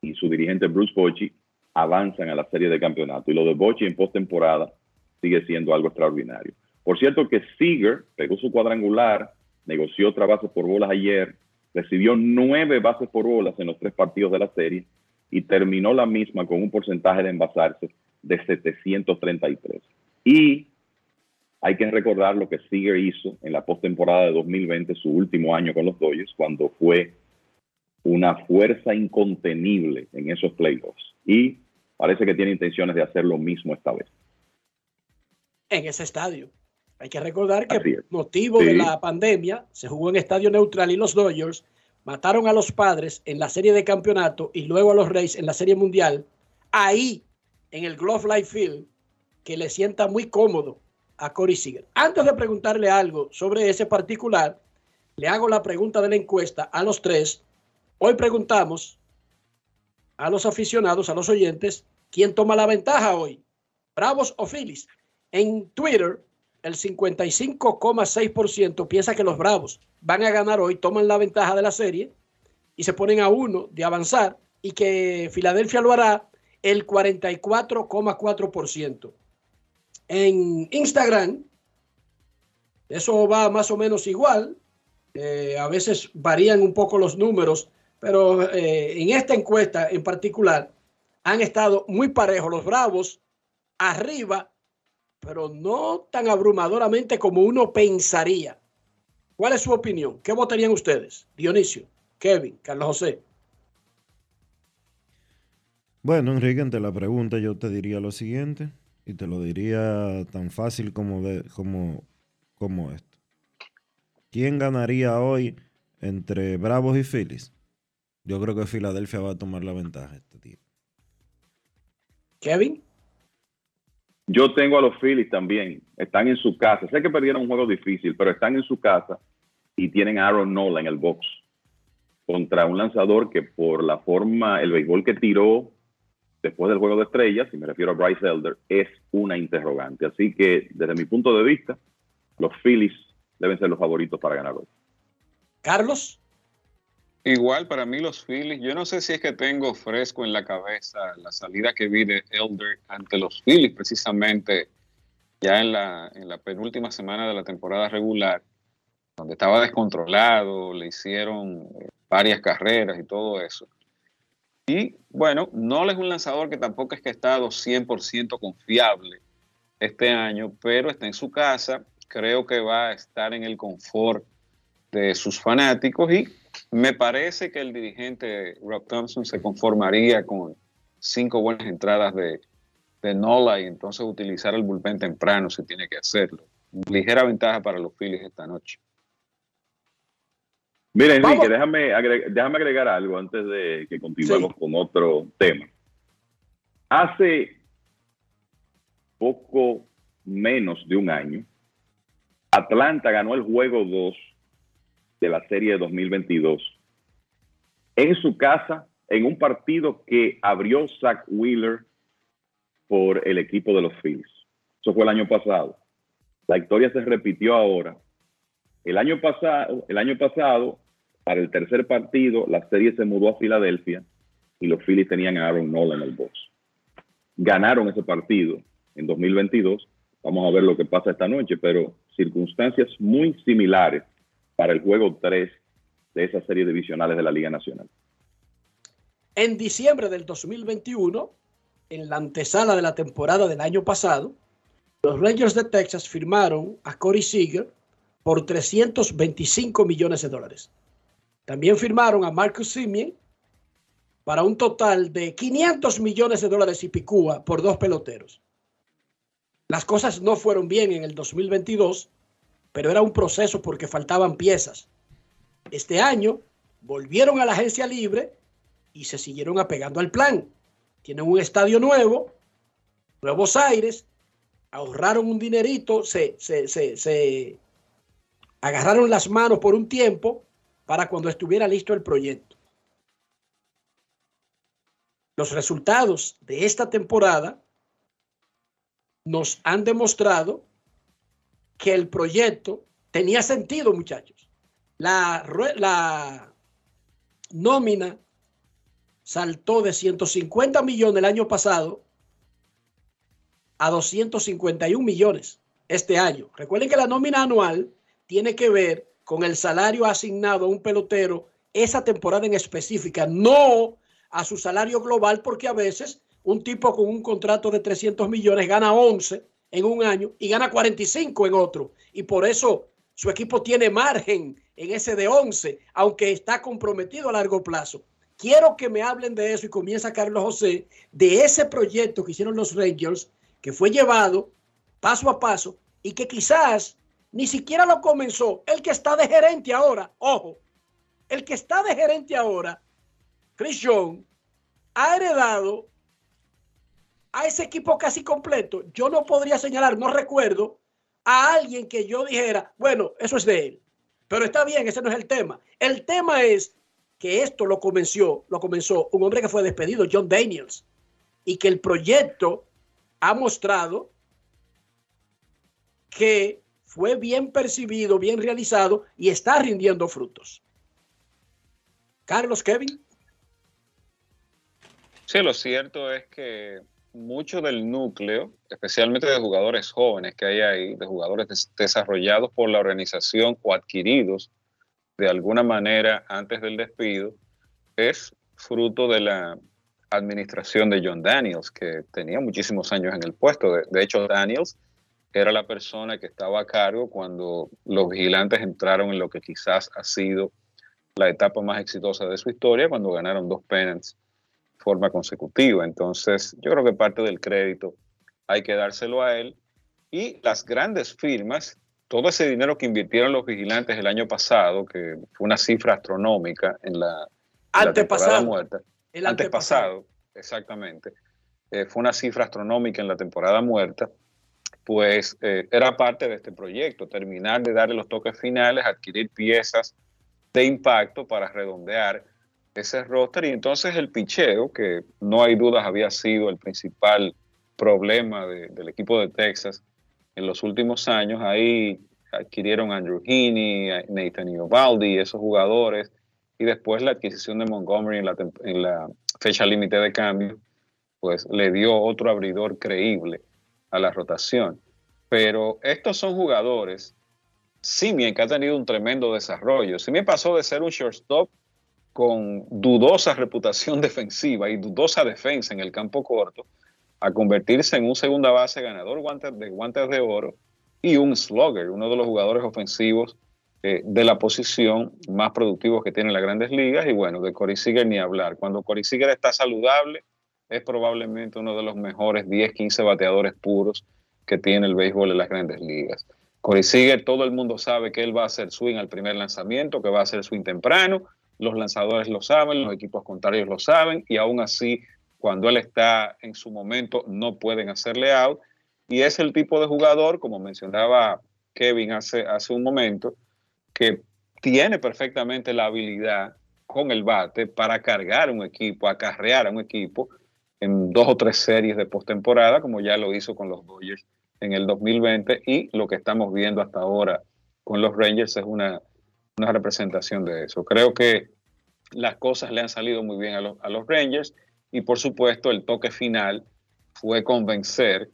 y su dirigente Bruce Bochy avanzan a la serie de campeonato. Y lo de Bochy en postemporada sigue siendo algo extraordinario. Por cierto que Seager pegó su cuadrangular, negoció otra base por bolas ayer, recibió nueve bases por bolas en los tres partidos de la serie y terminó la misma con un porcentaje de envasarse de 733. Y hay que recordar lo que Seager hizo en la postemporada de 2020, su último año con los Dodgers, cuando fue una fuerza incontenible en esos playoffs y parece que tiene intenciones de hacer lo mismo esta vez. En ese estadio. Hay que recordar que por motivo de la pandemia se jugó en estadio neutral y los Dodgers mataron a los padres en la serie de campeonato y luego a los Reyes en la serie mundial. Ahí, en el Glove Life Field, que le sienta muy cómodo a Corey Seager. Antes de preguntarle algo sobre ese particular, le hago la pregunta de la encuesta a los tres Hoy preguntamos a los aficionados, a los oyentes, ¿quién toma la ventaja hoy? ¿Bravos o Phillies? En Twitter el 55,6% piensa que los Bravos van a ganar hoy, toman la ventaja de la serie y se ponen a uno de avanzar y que Filadelfia lo hará el 44,4%. En Instagram, eso va más o menos igual. Eh, a veces varían un poco los números, pero eh, en esta encuesta en particular han estado muy parejos los Bravos arriba, pero no tan abrumadoramente como uno pensaría. ¿Cuál es su opinión? ¿Qué votarían ustedes? Dionisio, Kevin, Carlos José. Bueno, Enrique, ante la pregunta yo te diría lo siguiente, y te lo diría tan fácil como, de, como, como esto. ¿Quién ganaría hoy entre Bravos y Phillies? Yo creo que Filadelfia va a tomar la ventaja este día. Kevin. Yo tengo a los Phillies también. Están en su casa. Sé que perdieron un juego difícil, pero están en su casa y tienen a Aaron Nola en el box contra un lanzador que por la forma, el béisbol que tiró después del juego de estrellas, y me refiero a Bryce Elder, es una interrogante. Así que desde mi punto de vista, los Phillies deben ser los favoritos para ganar hoy. Carlos. Igual para mí los Phillies, yo no sé si es que tengo fresco en la cabeza la salida que vi de Elder ante los Phillies precisamente ya en la, en la penúltima semana de la temporada regular, donde estaba descontrolado, le hicieron eh, varias carreras y todo eso. Y bueno, no es un lanzador que tampoco es que ha estado 100% confiable este año, pero está en su casa, creo que va a estar en el confort de sus fanáticos y me parece que el dirigente Rob Thompson se conformaría con cinco buenas entradas de, de Nola y entonces utilizar el bullpen temprano si tiene que hacerlo. Ligera ventaja para los Phillies esta noche. Mira, Enrique, déjame agregar, déjame agregar algo antes de que continuemos con otro tema. Hace poco menos de un año, Atlanta ganó el juego 2 de la serie de 2022 en su casa en un partido que abrió Zach Wheeler por el equipo de los Phillies. Eso fue el año pasado. La historia se repitió ahora. El año pasado, el año pasado para el tercer partido, la serie se mudó a Filadelfia y los Phillies tenían a Aaron Nola en el box. Ganaron ese partido en 2022. Vamos a ver lo que pasa esta noche, pero circunstancias muy similares para el juego 3 de esas series divisionales de la Liga Nacional. En diciembre del 2021, en la antesala de la temporada del año pasado, los Rangers de Texas firmaron a Corey Seager por 325 millones de dólares. También firmaron a Marcus Simeon para un total de 500 millones de dólares y picúa por dos peloteros. Las cosas no fueron bien en el 2022, pero era un proceso porque faltaban piezas. Este año volvieron a la agencia libre y se siguieron apegando al plan. Tienen un estadio nuevo, nuevos aires, ahorraron un dinerito, se, se, se, se agarraron las manos por un tiempo para cuando estuviera listo el proyecto. Los resultados de esta temporada nos han demostrado que el proyecto tenía sentido, muchachos. La, la nómina saltó de 150 millones el año pasado a 251 millones este año. Recuerden que la nómina anual tiene que ver con el salario asignado a un pelotero esa temporada en específica, no a su salario global, porque a veces un tipo con un contrato de 300 millones gana 11 en un año y gana 45 en otro. Y por eso su equipo tiene margen en ese de 11, aunque está comprometido a largo plazo. Quiero que me hablen de eso y comienza Carlos José, de ese proyecto que hicieron los Rangers, que fue llevado paso a paso y que quizás ni siquiera lo comenzó. El que está de gerente ahora, ojo, el que está de gerente ahora, Chris Young, ha heredado a ese equipo casi completo. Yo no podría señalar, no recuerdo a alguien que yo dijera, bueno, eso es de él. Pero está bien, ese no es el tema. El tema es que esto lo comenzó, lo comenzó un hombre que fue despedido, John Daniels, y que el proyecto ha mostrado que fue bien percibido, bien realizado y está rindiendo frutos. Carlos, Kevin. Sí, lo cierto es que mucho del núcleo, especialmente de jugadores jóvenes que hay ahí, de jugadores des- desarrollados por la organización o adquiridos de alguna manera antes del despido, es fruto de la administración de John Daniels, que tenía muchísimos años en el puesto. De, de hecho, Daniels era la persona que estaba a cargo cuando los vigilantes entraron en lo que quizás ha sido la etapa más exitosa de su historia, cuando ganaron dos pennants forma consecutiva. Entonces, yo creo que parte del crédito hay que dárselo a él. Y las grandes firmas, todo ese dinero que invirtieron los vigilantes el año pasado, que fue una cifra astronómica en la, en la temporada Antepasado. muerta, El antepasado, exactamente, eh, fue una cifra astronómica en la temporada muerta, pues eh, era parte de este proyecto, terminar de darle los toques finales, adquirir piezas de impacto para redondear ese roster y entonces el picheo, que no hay dudas había sido el principal problema de- del equipo de Texas en los últimos años, ahí adquirieron Andrew Heaney, Nathan Iovaldi, esos jugadores, y después la adquisición de Montgomery en la, tem- en la fecha límite de cambio, pues le dio otro abridor creíble a la rotación. Pero estos son jugadores, Simien, que ha tenido un tremendo desarrollo. Simien pasó de ser un shortstop con dudosa reputación (laughs) defensiva y dudosa defensa en el campo corto a convertirse en un segunda base ganador de guantes de oro y un slugger, uno de los jugadores ofensivos eh, de la posición más productivos que tienen las grandes ligas. Y bueno, de Corey Seager ni hablar. Cuando Corey Seager está saludable, es probablemente uno de los mejores 10, 15 bateadores puros que tiene el béisbol en las grandes ligas. Corey Seager, todo el mundo sabe que él va a hacer swing al primer lanzamiento, que va a hacer swing temprano. Los lanzadores lo saben, los equipos contrarios lo saben, y aún así, cuando él está en su momento, no pueden hacerle out. Y es el tipo de jugador, como mencionaba Kevin hace, hace un momento, que tiene perfectamente la habilidad con el bate para cargar un equipo, acarrear a un equipo en dos o tres series de postemporada, como ya lo hizo con los Dodgers en el 2020, y lo que estamos viendo hasta ahora con los Rangers es una, una representación de eso. Creo que las cosas le han salido muy bien a los, a los Rangers y por supuesto el toque final fue convencer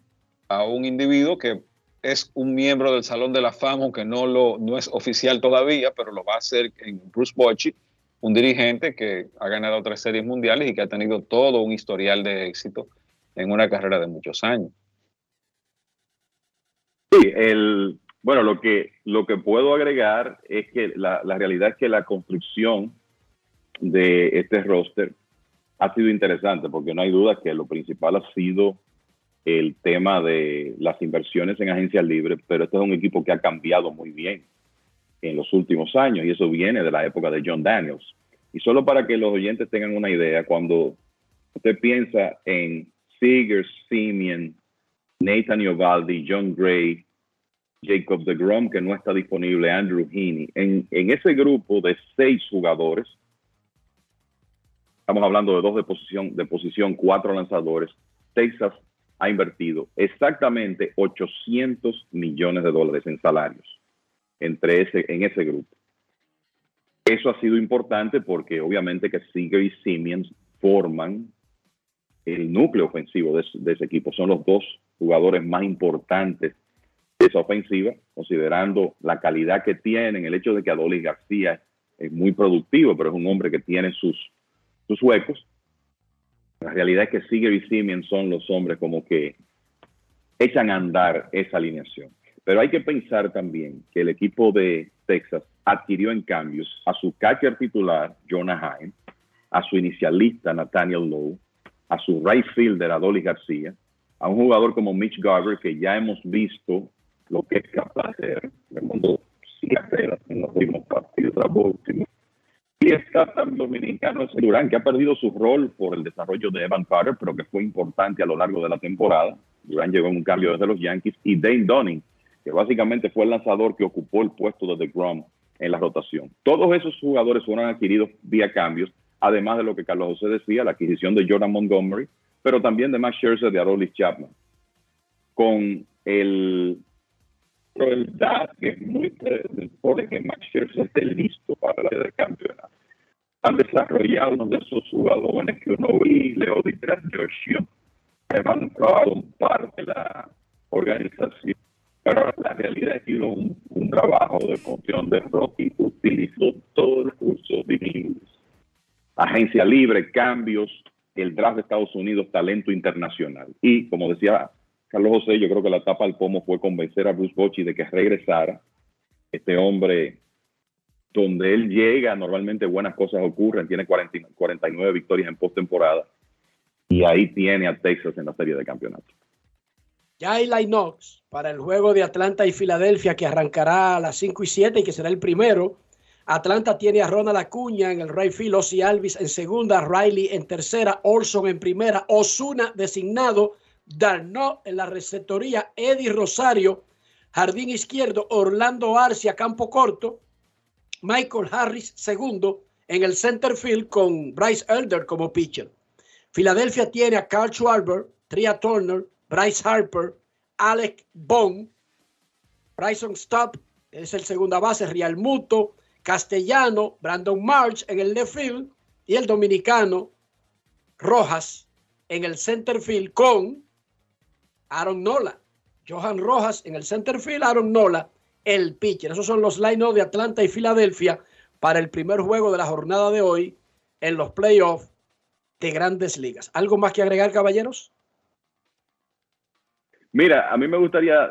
a un individuo que es un miembro del Salón de la Fama, aunque no, lo, no es oficial todavía, pero lo va a hacer en Bruce Bochy, un dirigente que ha ganado tres series mundiales y que ha tenido todo un historial de éxito en una carrera de muchos años. Sí, el, bueno, lo que, lo que puedo agregar es que la, la realidad es que la construcción de este roster ha sido interesante porque no hay duda que lo principal ha sido el tema de las inversiones en agencias libres, pero este es un equipo que ha cambiado muy bien en los últimos años y eso viene de la época de John Daniels. Y solo para que los oyentes tengan una idea, cuando usted piensa en Seager, Simeon, Nathan Iovaldi, John Gray, Jacob de Grom, que no está disponible, Andrew Heaney, en, ese grupo de seis jugadores, estamos hablando de dos de posición, de posición, cuatro lanzadores, Texas ha invertido exactamente 800 millones de dólares en salarios entre ese, en ese grupo. Eso ha sido importante porque obviamente que Seager y Siemens forman el núcleo ofensivo de, ese equipo. Son los dos jugadores más importantes esa ofensiva, considerando la calidad que tienen, el hecho de que Adolis García es muy productivo, pero es un hombre que tiene sus, sus huecos. La realidad es que Seager y Siemens son los hombres como que echan a andar esa alineación. Pero hay que pensar también que el equipo de Texas adquirió en cambios a su catcher titular, Jonah Heim, a su inicialista, Nathaniel Lowe, a su right fielder, Adolis García, a un jugador como Mitch Garber, que ya hemos visto lo que es capaz de hacer cuando sí apenas en los últimos partidos últimos. Y está también dominicano Durán, que ha perdido su rol por el desarrollo de Evan Carter, pero que fue importante a lo largo de la temporada. Durán llegó en un cambio desde los Yankees. Y Dane Dunning, que básicamente fue el lanzador que ocupó el puesto de DeGrom en la rotación. Todos esos jugadores fueron adquiridos vía cambios, además de lo que Carlos José decía, la adquisición de Jordan Montgomery, pero también de Max Scherzer de Aroldis Chapman. Con el, crueldad que muestra pone que Max Scherzer esté listo para la campeonato. Han desarrollado uno de esos jugadores que uno vi, Leo Di Giorgio, que han probado parte de la organización. Pero la realidad es que un, un trabajo de función de Rocky utilizó todo el curso de agencia libre, cambios, el draft de Estados Unidos, talento internacional. Y como decía Carlos José, yo creo que la etapa al pomo fue convencer a Bruce Bochy de que regresara. Este hombre, donde él llega, normalmente buenas cosas ocurren, tiene 40 49 victorias en postemporada y ahí tiene a Texas en la serie de campeonato. Hay Line-Ox para el juego de Atlanta y Filadelfia que arrancará a las 5 y 7 y que será el primero. Atlanta tiene a Ronald Acuña en el right field, Ozzy Alvis en segunda, Riley en tercera, Olson en primera, Osuna designado, Darno en la receptoría, Eddie Rosario, jardín izquierdo, Orlando Arcia, campo corto, Michael Harris segundo en el center field con Bryce Elder como pitcher. Filadelfia tiene a Carl Schwarber, Tria Turner, Bryce Harper, Alec Bond, Bryson Stop es el segunda base, Real Muto, Castellano, Brandon March en el left field y el dominicano Rojas en el center field con Aaron Nola. Johan Rojas en el center field, Aaron Nola, el pitcher. Esos son los line de Atlanta y Filadelfia para el primer juego de la jornada de hoy en los playoffs de grandes ligas. ¿Algo más que agregar, caballeros? Mira, a mí me gustaría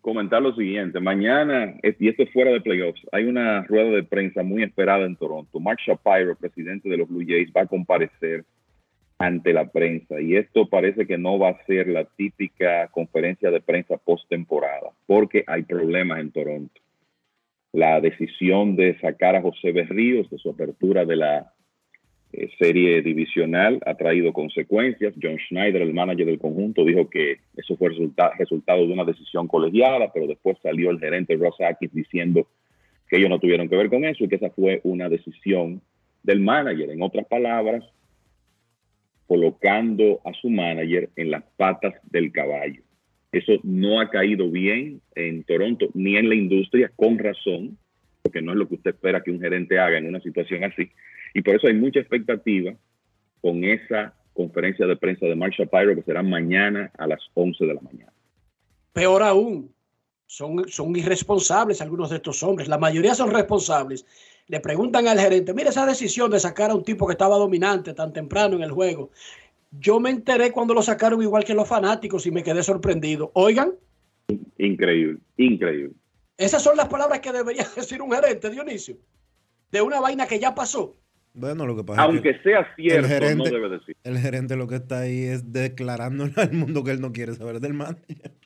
comentar lo siguiente. Mañana, y esto es fuera de playoffs, hay una rueda de prensa muy esperada en Toronto. Mark Shapiro, presidente de los Blue Jays, va a comparecer ante la prensa y esto parece que no va a ser la típica conferencia de prensa postemporada porque hay problemas en Toronto. La decisión de sacar a José Berríos de su apertura de la eh, serie divisional ha traído consecuencias. John Schneider, el manager del conjunto, dijo que eso fue resultado de una decisión colegiada, pero después salió el gerente Ross Atkins diciendo que ellos no tuvieron que ver con eso y que esa fue una decisión del manager. En otras palabras, colocando a su manager en las patas del caballo. Eso no ha caído bien en Toronto ni en la industria, con razón, porque no es lo que usted espera que un gerente haga en una situación así. Y por eso hay mucha expectativa con esa conferencia de prensa de Mark Shapiro que será mañana a las 11 de la mañana. Peor aún, son, son irresponsables algunos de estos hombres. La mayoría son responsables le preguntan al gerente, mira esa decisión de sacar a un tipo que estaba dominante tan temprano en el juego. Yo me enteré cuando lo sacaron igual que los fanáticos y me quedé sorprendido. Oigan. Increíble, increíble. Esas son las palabras que debería (laughs) decir un gerente, Dionisio, de una vaina que ya pasó. Bueno, lo que pasa Aunque es que sea cierto, el gerente, no debe decir. El gerente lo que está ahí es declarándole al mundo que él no quiere saber del manager. (laughs)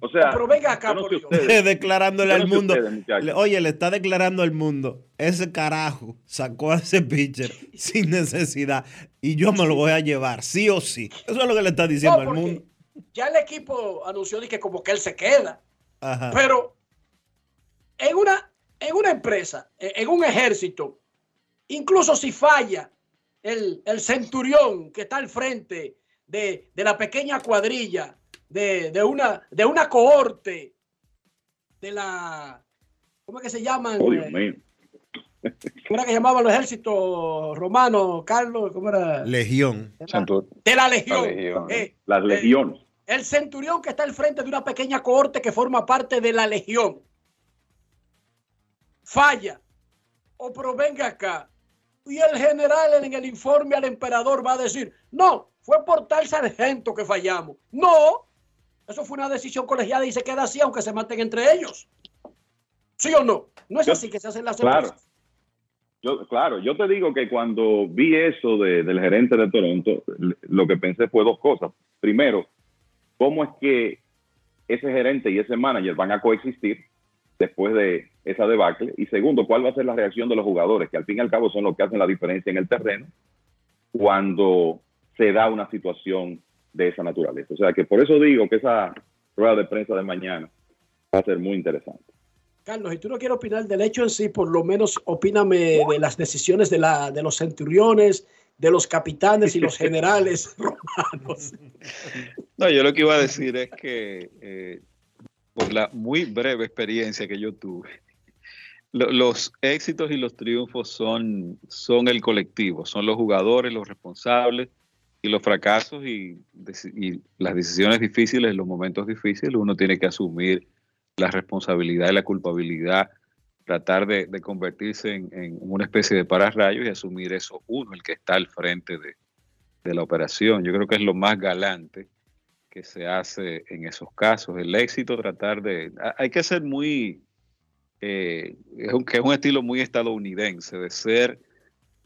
O sea, pero venga acá, no por Dios. (laughs) declarándole no al mundo. ustedes, Oye, le está declarando al mundo. Ese carajo sacó a ese pitcher (laughs) sin necesidad. Y yo me lo voy a llevar, sí o sí. Eso es lo que le está diciendo No, al mundo. Ya el equipo anunció que como que él se queda. Ajá. Pero en una, en una empresa, en en un ejército, incluso si falla el, el centurión que está al frente de, de la pequeña cuadrilla, de, de una, de una cohorte, de la, ¿cómo es que se llaman? Oh, Dios Eh, mío. (laughs) ¿Cómo era que llamaban los ejércitos romanos, Carlos? ¿Cómo era? Legión. De la legión. La legión. Eh, Las legiones. el centurión que está al frente de una pequeña cohorte que forma parte de la legión falla o provenga acá y el general en el informe al emperador va a decir, no, fue por tal sargento que fallamos. No, eso fue una decisión colegiada y se queda así aunque se maten entre ellos. ¿Sí o no? No es Yo- así que se hacen las Claro. empresas. Yo, claro, yo te digo que cuando vi eso de- del gerente de Toronto, lo que pensé fue dos cosas. Primero, ¿cómo es que ese gerente y ese manager van a coexistir después de esa debacle? Y segundo, ¿cuál va a ser la reacción de los jugadores? Que al fin y al cabo son los que hacen la diferencia en el terreno cuando se da una situación de esa naturaleza. O sea que por eso digo que esa rueda de prensa de mañana va a ser muy interesante. Carlos, si tú no quieres opinar del hecho en sí, por lo menos opíname de las decisiones de, la, de los centuriones, de los capitanes y los generales (laughs) romanos. No, yo lo que iba a decir es que eh, por la muy breve experiencia que yo tuve, lo- los éxitos y los triunfos son, son el colectivo, son los jugadores, los responsables, y los fracasos y, las decisiones difíciles, los momentos difíciles, uno tiene que asumir la responsabilidad y la culpabilidad, tratar de, convertirse en, una especie de pararrayos y asumir eso uno, el que está al frente de, de la operación. Yo creo que es lo más galante que se hace en esos casos. El éxito, tratar de... ha- Hay que ser muy... eh, es un, que es un estilo muy estadounidense, de ser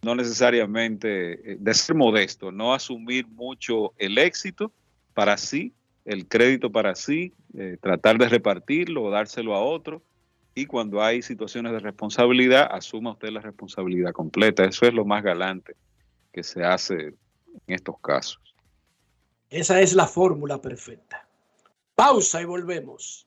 no necesariamente, eh, de ser modesto, no asumir mucho el éxito para sí, el crédito para sí, eh, tratar de repartirlo dárselo a otro. Y cuando hay situaciones de responsabilidad, asuma usted la responsabilidad completa. Eso es lo más galante que se hace en estos casos. Esa es la fórmula perfecta. Pausa y volvemos.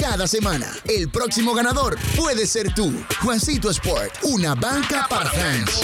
cada semana. El próximo ganador puede ser tú. Juancito Sport, una banca para fans.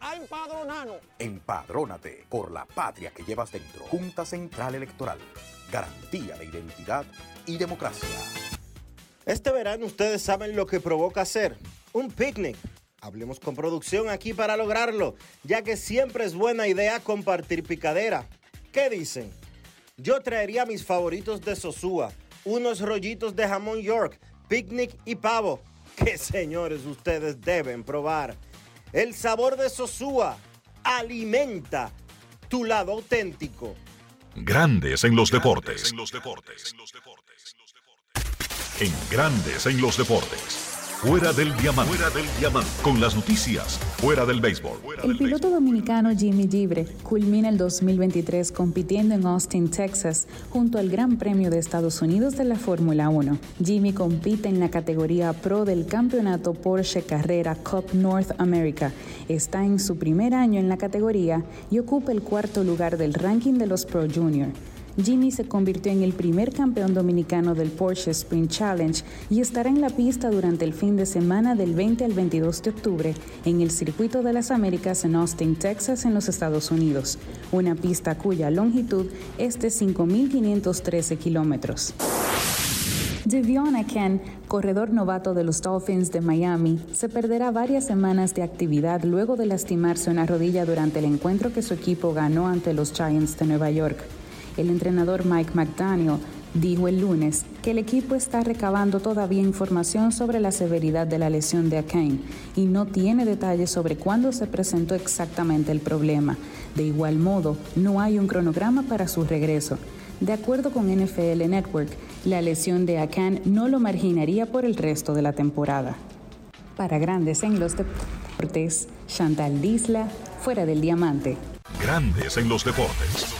a empadronarnos. Empadrónate por la patria que llevas dentro. Junta Central Electoral. Garantía de identidad y democracia. Este verano ustedes saben lo que provoca hacer. Un picnic. Hablemos con producción aquí para lograrlo, ya que siempre es buena idea compartir picadera. ¿Qué dicen? Yo traería mis favoritos de Sosúa, unos rollitos de jamón York, picnic y pavo, que señores ustedes deben probar. El sabor de Sosúa alimenta tu lado auténtico. Grandes en los deportes. En Grandes en los deportes. Fuera del diamante. Fuera del diamante. Con las noticias. Fuera del béisbol. El piloto dominicano Jimmy Gibre culmina el 2023 compitiendo en Austin, Texas, junto al Gran Premio de Estados Unidos de la Fórmula 1. Jimmy compite en la categoría Pro del Campeonato Porsche Carrera Cup North America. Está en su primer año en la categoría y ocupa el cuarto lugar del ranking de los Pro Junior. Jimmy se convirtió en el primer campeón dominicano del Porsche Sprint Challenge y estará en la pista durante el fin de semana del 20 al 22 de octubre en el Circuito de las Américas en Austin, Texas, en los Estados Unidos, una pista cuya longitud es de 5.513 kilómetros. Devion Aken, corredor novato de los Dolphins de Miami, se perderá varias semanas de actividad luego de lastimarse una rodilla durante el encuentro que su equipo ganó ante los Giants de Nueva York. El entrenador Mike McDaniel dijo el lunes que el equipo está recabando todavía información sobre la severidad de la lesión de Akane y no tiene detalles sobre cuándo se presentó exactamente el problema. De igual modo, no hay un cronograma para su regreso. De acuerdo con NFL Network, la lesión de Akan no lo marginaría por el resto de la temporada. Para grandes en los deportes, Chantal Disla, fuera del diamante. Grandes en los deportes.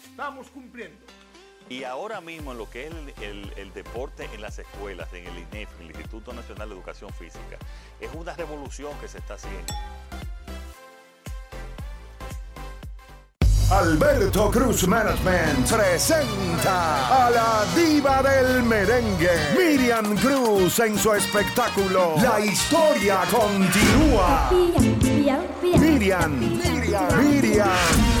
estamos cumpliendo. Y ahora mismo en lo que es el, deporte en las escuelas, en el INEFI, el Instituto Nacional de Educación Física, es una revolución que se está haciendo. Alberto Cruz Management presenta a la diva del merengue, Miriam Cruz en su espectáculo La historia continúa. Miriam, Miriam, Miriam. Miriam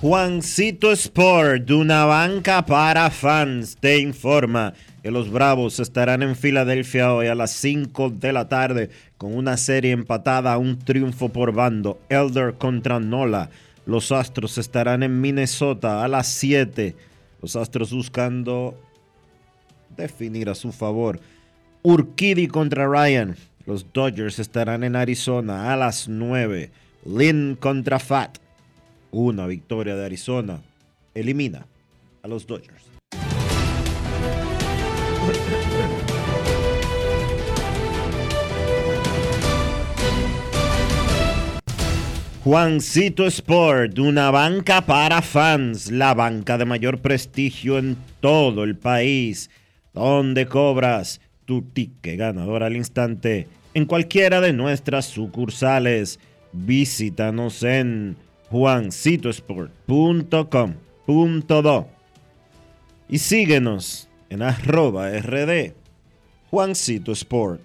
Juancito Sport, una banca para fans, te informa que los Bravos estarán en Filadelfia hoy a las 5 de la tarde con una serie empatada un triunfo por bando, Elder contra Nola. Los Astros estarán en Minnesota a las 7. Los Astros buscando definir a su favor. Urquidi contra Ryan. Los Dodgers estarán en Arizona a las 9. Lynn contra Fat. Una victoria de Arizona elimina a los Dodgers. Juancito Sport, una banca para fans, la banca de mayor prestigio en todo el país, donde cobras tu ticket ganador al instante en cualquiera de nuestras sucursales. Visítanos en juancitosport.com.do y síguenos en arroba rd Juancito Sport.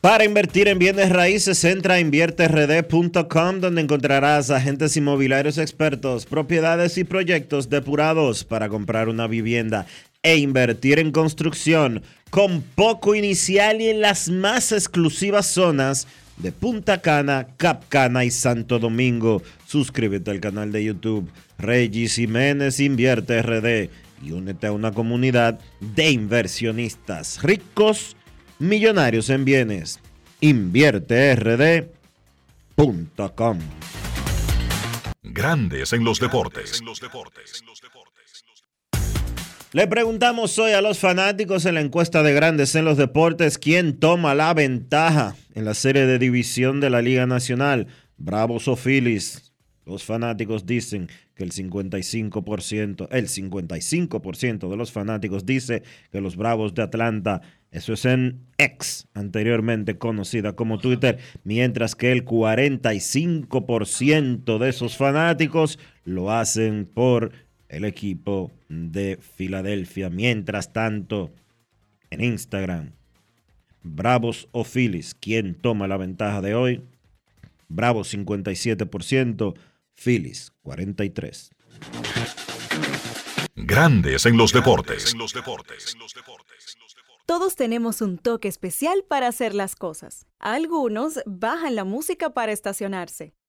Para invertir en bienes raíces, entra a invierterd.com donde encontrarás agentes inmobiliarios expertos, propiedades y proyectos depurados para comprar una vivienda e invertir en construcción con poco inicial y en las más exclusivas zonas de Punta Cana, Capcana y Santo Domingo. Suscríbete al canal de YouTube Regis Jiménez Invierte RD y únete a una comunidad de inversionistas ricos, millonarios en bienes. InvierteRD.com Grandes en los deportes. Le preguntamos hoy a los fanáticos en la encuesta de grandes en los deportes quién toma la ventaja en la serie de división de la Liga Nacional, Bravos o Phillies. Los fanáticos dicen que el 55%, el 55% de los fanáticos dice que los Bravos de Atlanta, eso es en X, anteriormente conocida como Twitter, mientras que el 45% de esos fanáticos lo hacen por el equipo de Filadelfia. Mientras tanto, en Instagram, Bravos o Phillies, ¿quién toma la ventaja de hoy? Bravos 57%, Phillies 43%. Grandes en los deportes. Todos tenemos un toque especial para hacer las cosas. Algunos bajan la música para estacionarse.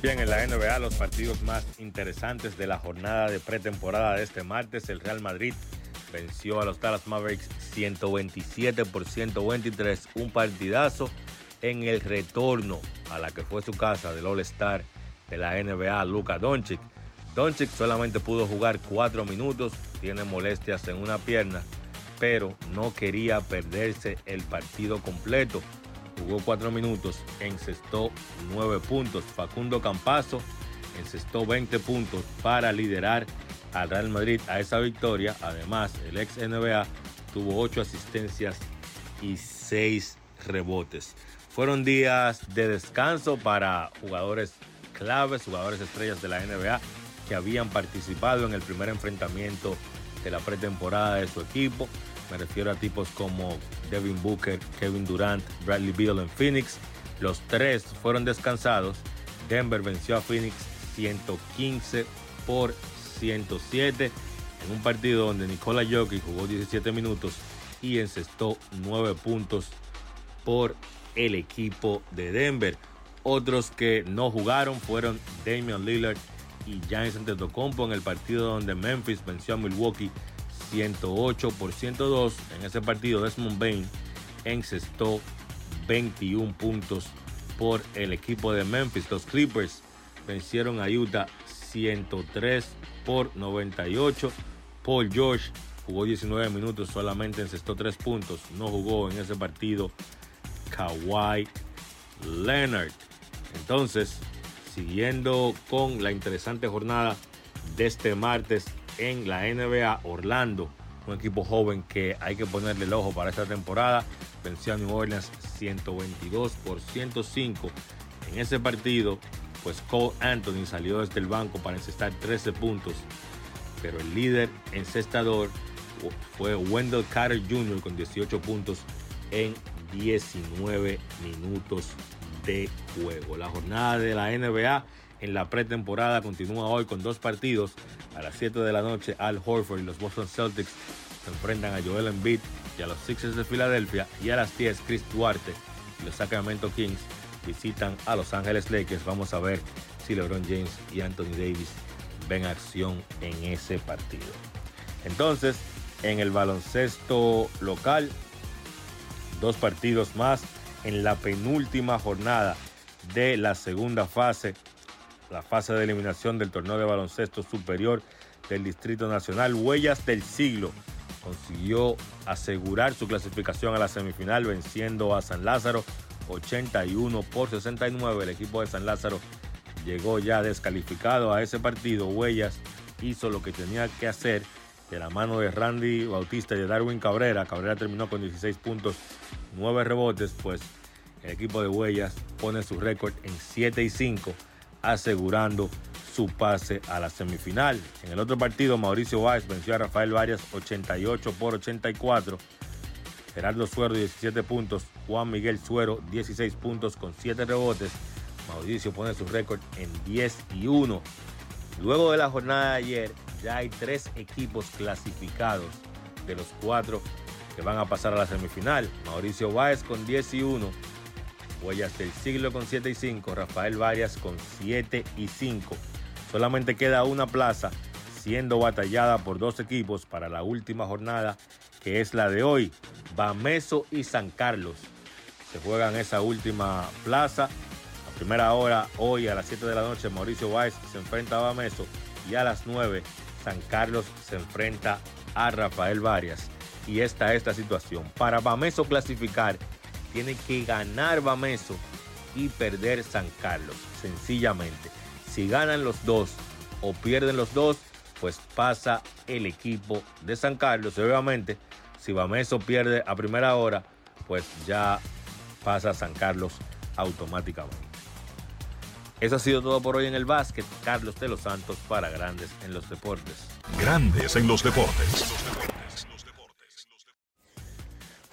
Bien, en la NBA los partidos más interesantes de la jornada de pretemporada de este martes, el Real Madrid venció a los Dallas Mavericks 127 por 123, un partidazo en el retorno a la que fue su casa del All-Star de la NBA, Luka Doncic. Doncic solamente pudo jugar cuatro minutos, tiene molestias en una pierna, pero no quería perderse el partido completo jugó cuatro minutos, encestó nueve puntos. Facundo Campazo encestó 20 puntos para liderar al Real Madrid a esa victoria. Además, el ex NBA tuvo ocho asistencias y seis rebotes. Fueron días de descanso para jugadores claves, jugadores estrellas de la NBA que habían participado en el primer enfrentamiento de la pretemporada de su equipo. Me refiero a tipos como Devin Booker, Kevin Durant, Bradley Beal en Phoenix. Los tres fueron descansados. Denver venció a Phoenix 115 por 107 en un partido donde Nikola Jokic jugó 17 minutos y encestó 9 puntos por el equipo de Denver. Otros que no jugaron fueron Damian Lillard y Giannis Antetokounmpo en el partido donde Memphis venció a Milwaukee 108 por 102. En ese partido, Desmond Bain encestó 21 puntos por el equipo de Memphis. Los Clippers vencieron a Utah 103 por 98. Paul George jugó 19 minutos, solamente encestó 3 puntos. No jugó en ese partido Kawhi Leonard. Entonces, siguiendo con la interesante jornada de este martes en la NBA Orlando, un equipo joven que hay que ponerle el ojo para esta temporada. Venció a New Orleans 122 por 105. En ese partido, pues Cole Anthony salió desde el banco para encestar 13 puntos, pero el líder encestador fue Wendell Carter Jr. con 18 puntos en 19 minutos de juego. La jornada de la NBA en la pretemporada continúa hoy con dos partidos. A las 7 de la noche, Al Horford y los Boston Celtics se enfrentan a Joel Embiid y a los Sixers de Filadelfia. Y a las 10, Chris Duarte y los Sacramento Kings visitan a Los Ángeles Lakers. Vamos a ver si LeBron James y Anthony Davis ven acción en ese partido. Entonces, en el baloncesto local, dos partidos más en la penúltima jornada de la segunda fase, la fase de eliminación del torneo de baloncesto superior del Distrito Nacional. Huellas del siglo consiguió asegurar su clasificación a la semifinal venciendo a San Lázaro 81 por 69. El equipo de San Lázaro llegó ya descalificado a ese partido. Huellas hizo lo que tenía que hacer de la mano de Randy Bautista y de Darwin Cabrera. Cabrera terminó con 16 puntos, 9 rebotes, pues el equipo de Huellas pone su récord en 7 y 5, asegurando su pase a la semifinal. En el otro partido, Mauricio Valls venció a Rafael Varias 88 por 84. Gerardo Suero 17 puntos, Juan Miguel Suero 16 puntos con 7 rebotes. Mauricio pone su récord en 10 y 1. Luego de la jornada de ayer, ya hay tres equipos clasificados de los cuatro que van a pasar a la semifinal. Mauricio Báez con 10 y 1, Huellas del Siglo con 7 y 5, Rafael Varias con 7 y 5. Solamente queda una plaza siendo batallada por dos equipos para la última jornada, que es la de hoy. Bameso y San Carlos se juegan esa última plaza. A primera hora, hoy a las 7 de la noche, Mauricio Báez se enfrenta a Bameso y a las 9 San Carlos se enfrenta a Rafael Varias. Y esta es la situación. Para Bameso clasificar, tiene que ganar Bameso y perder San Carlos, sencillamente. Si ganan los dos o pierden los dos, pues pasa el equipo de San Carlos. Obviamente, si Bameso pierde a primera hora, pues ya pasa San Carlos automáticamente. Eso ha sido todo por hoy en el básquet. Carlos de los Santos para Grandes en los Deportes. Grandes en los Deportes.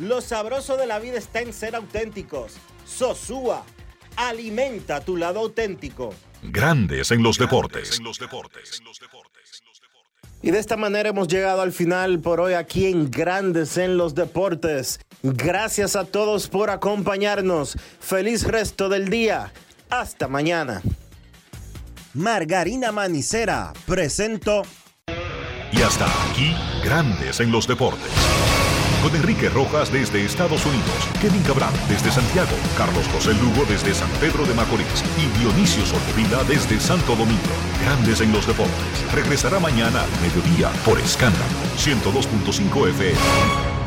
Lo sabroso de la vida está en ser auténticos. Sosúa, alimenta tu lado auténtico. Grandes en los deportes. Y de esta manera hemos llegado al final por hoy aquí en Grandes en los Deportes. Gracias a todos por acompañarnos. Feliz resto del día. Hasta mañana. Margarina Manicera presento. Y hasta aquí, Grandes en los Deportes. Con Enrique Rojas desde Estados Unidos, Kevin Cabral desde Santiago, Carlos José Lugo desde San Pedro de Macorís y Dionisio Solterida desde Santo Domingo. Grandes en los Deportes. Regresará mañana al mediodía por Escándalo 102.5 FM.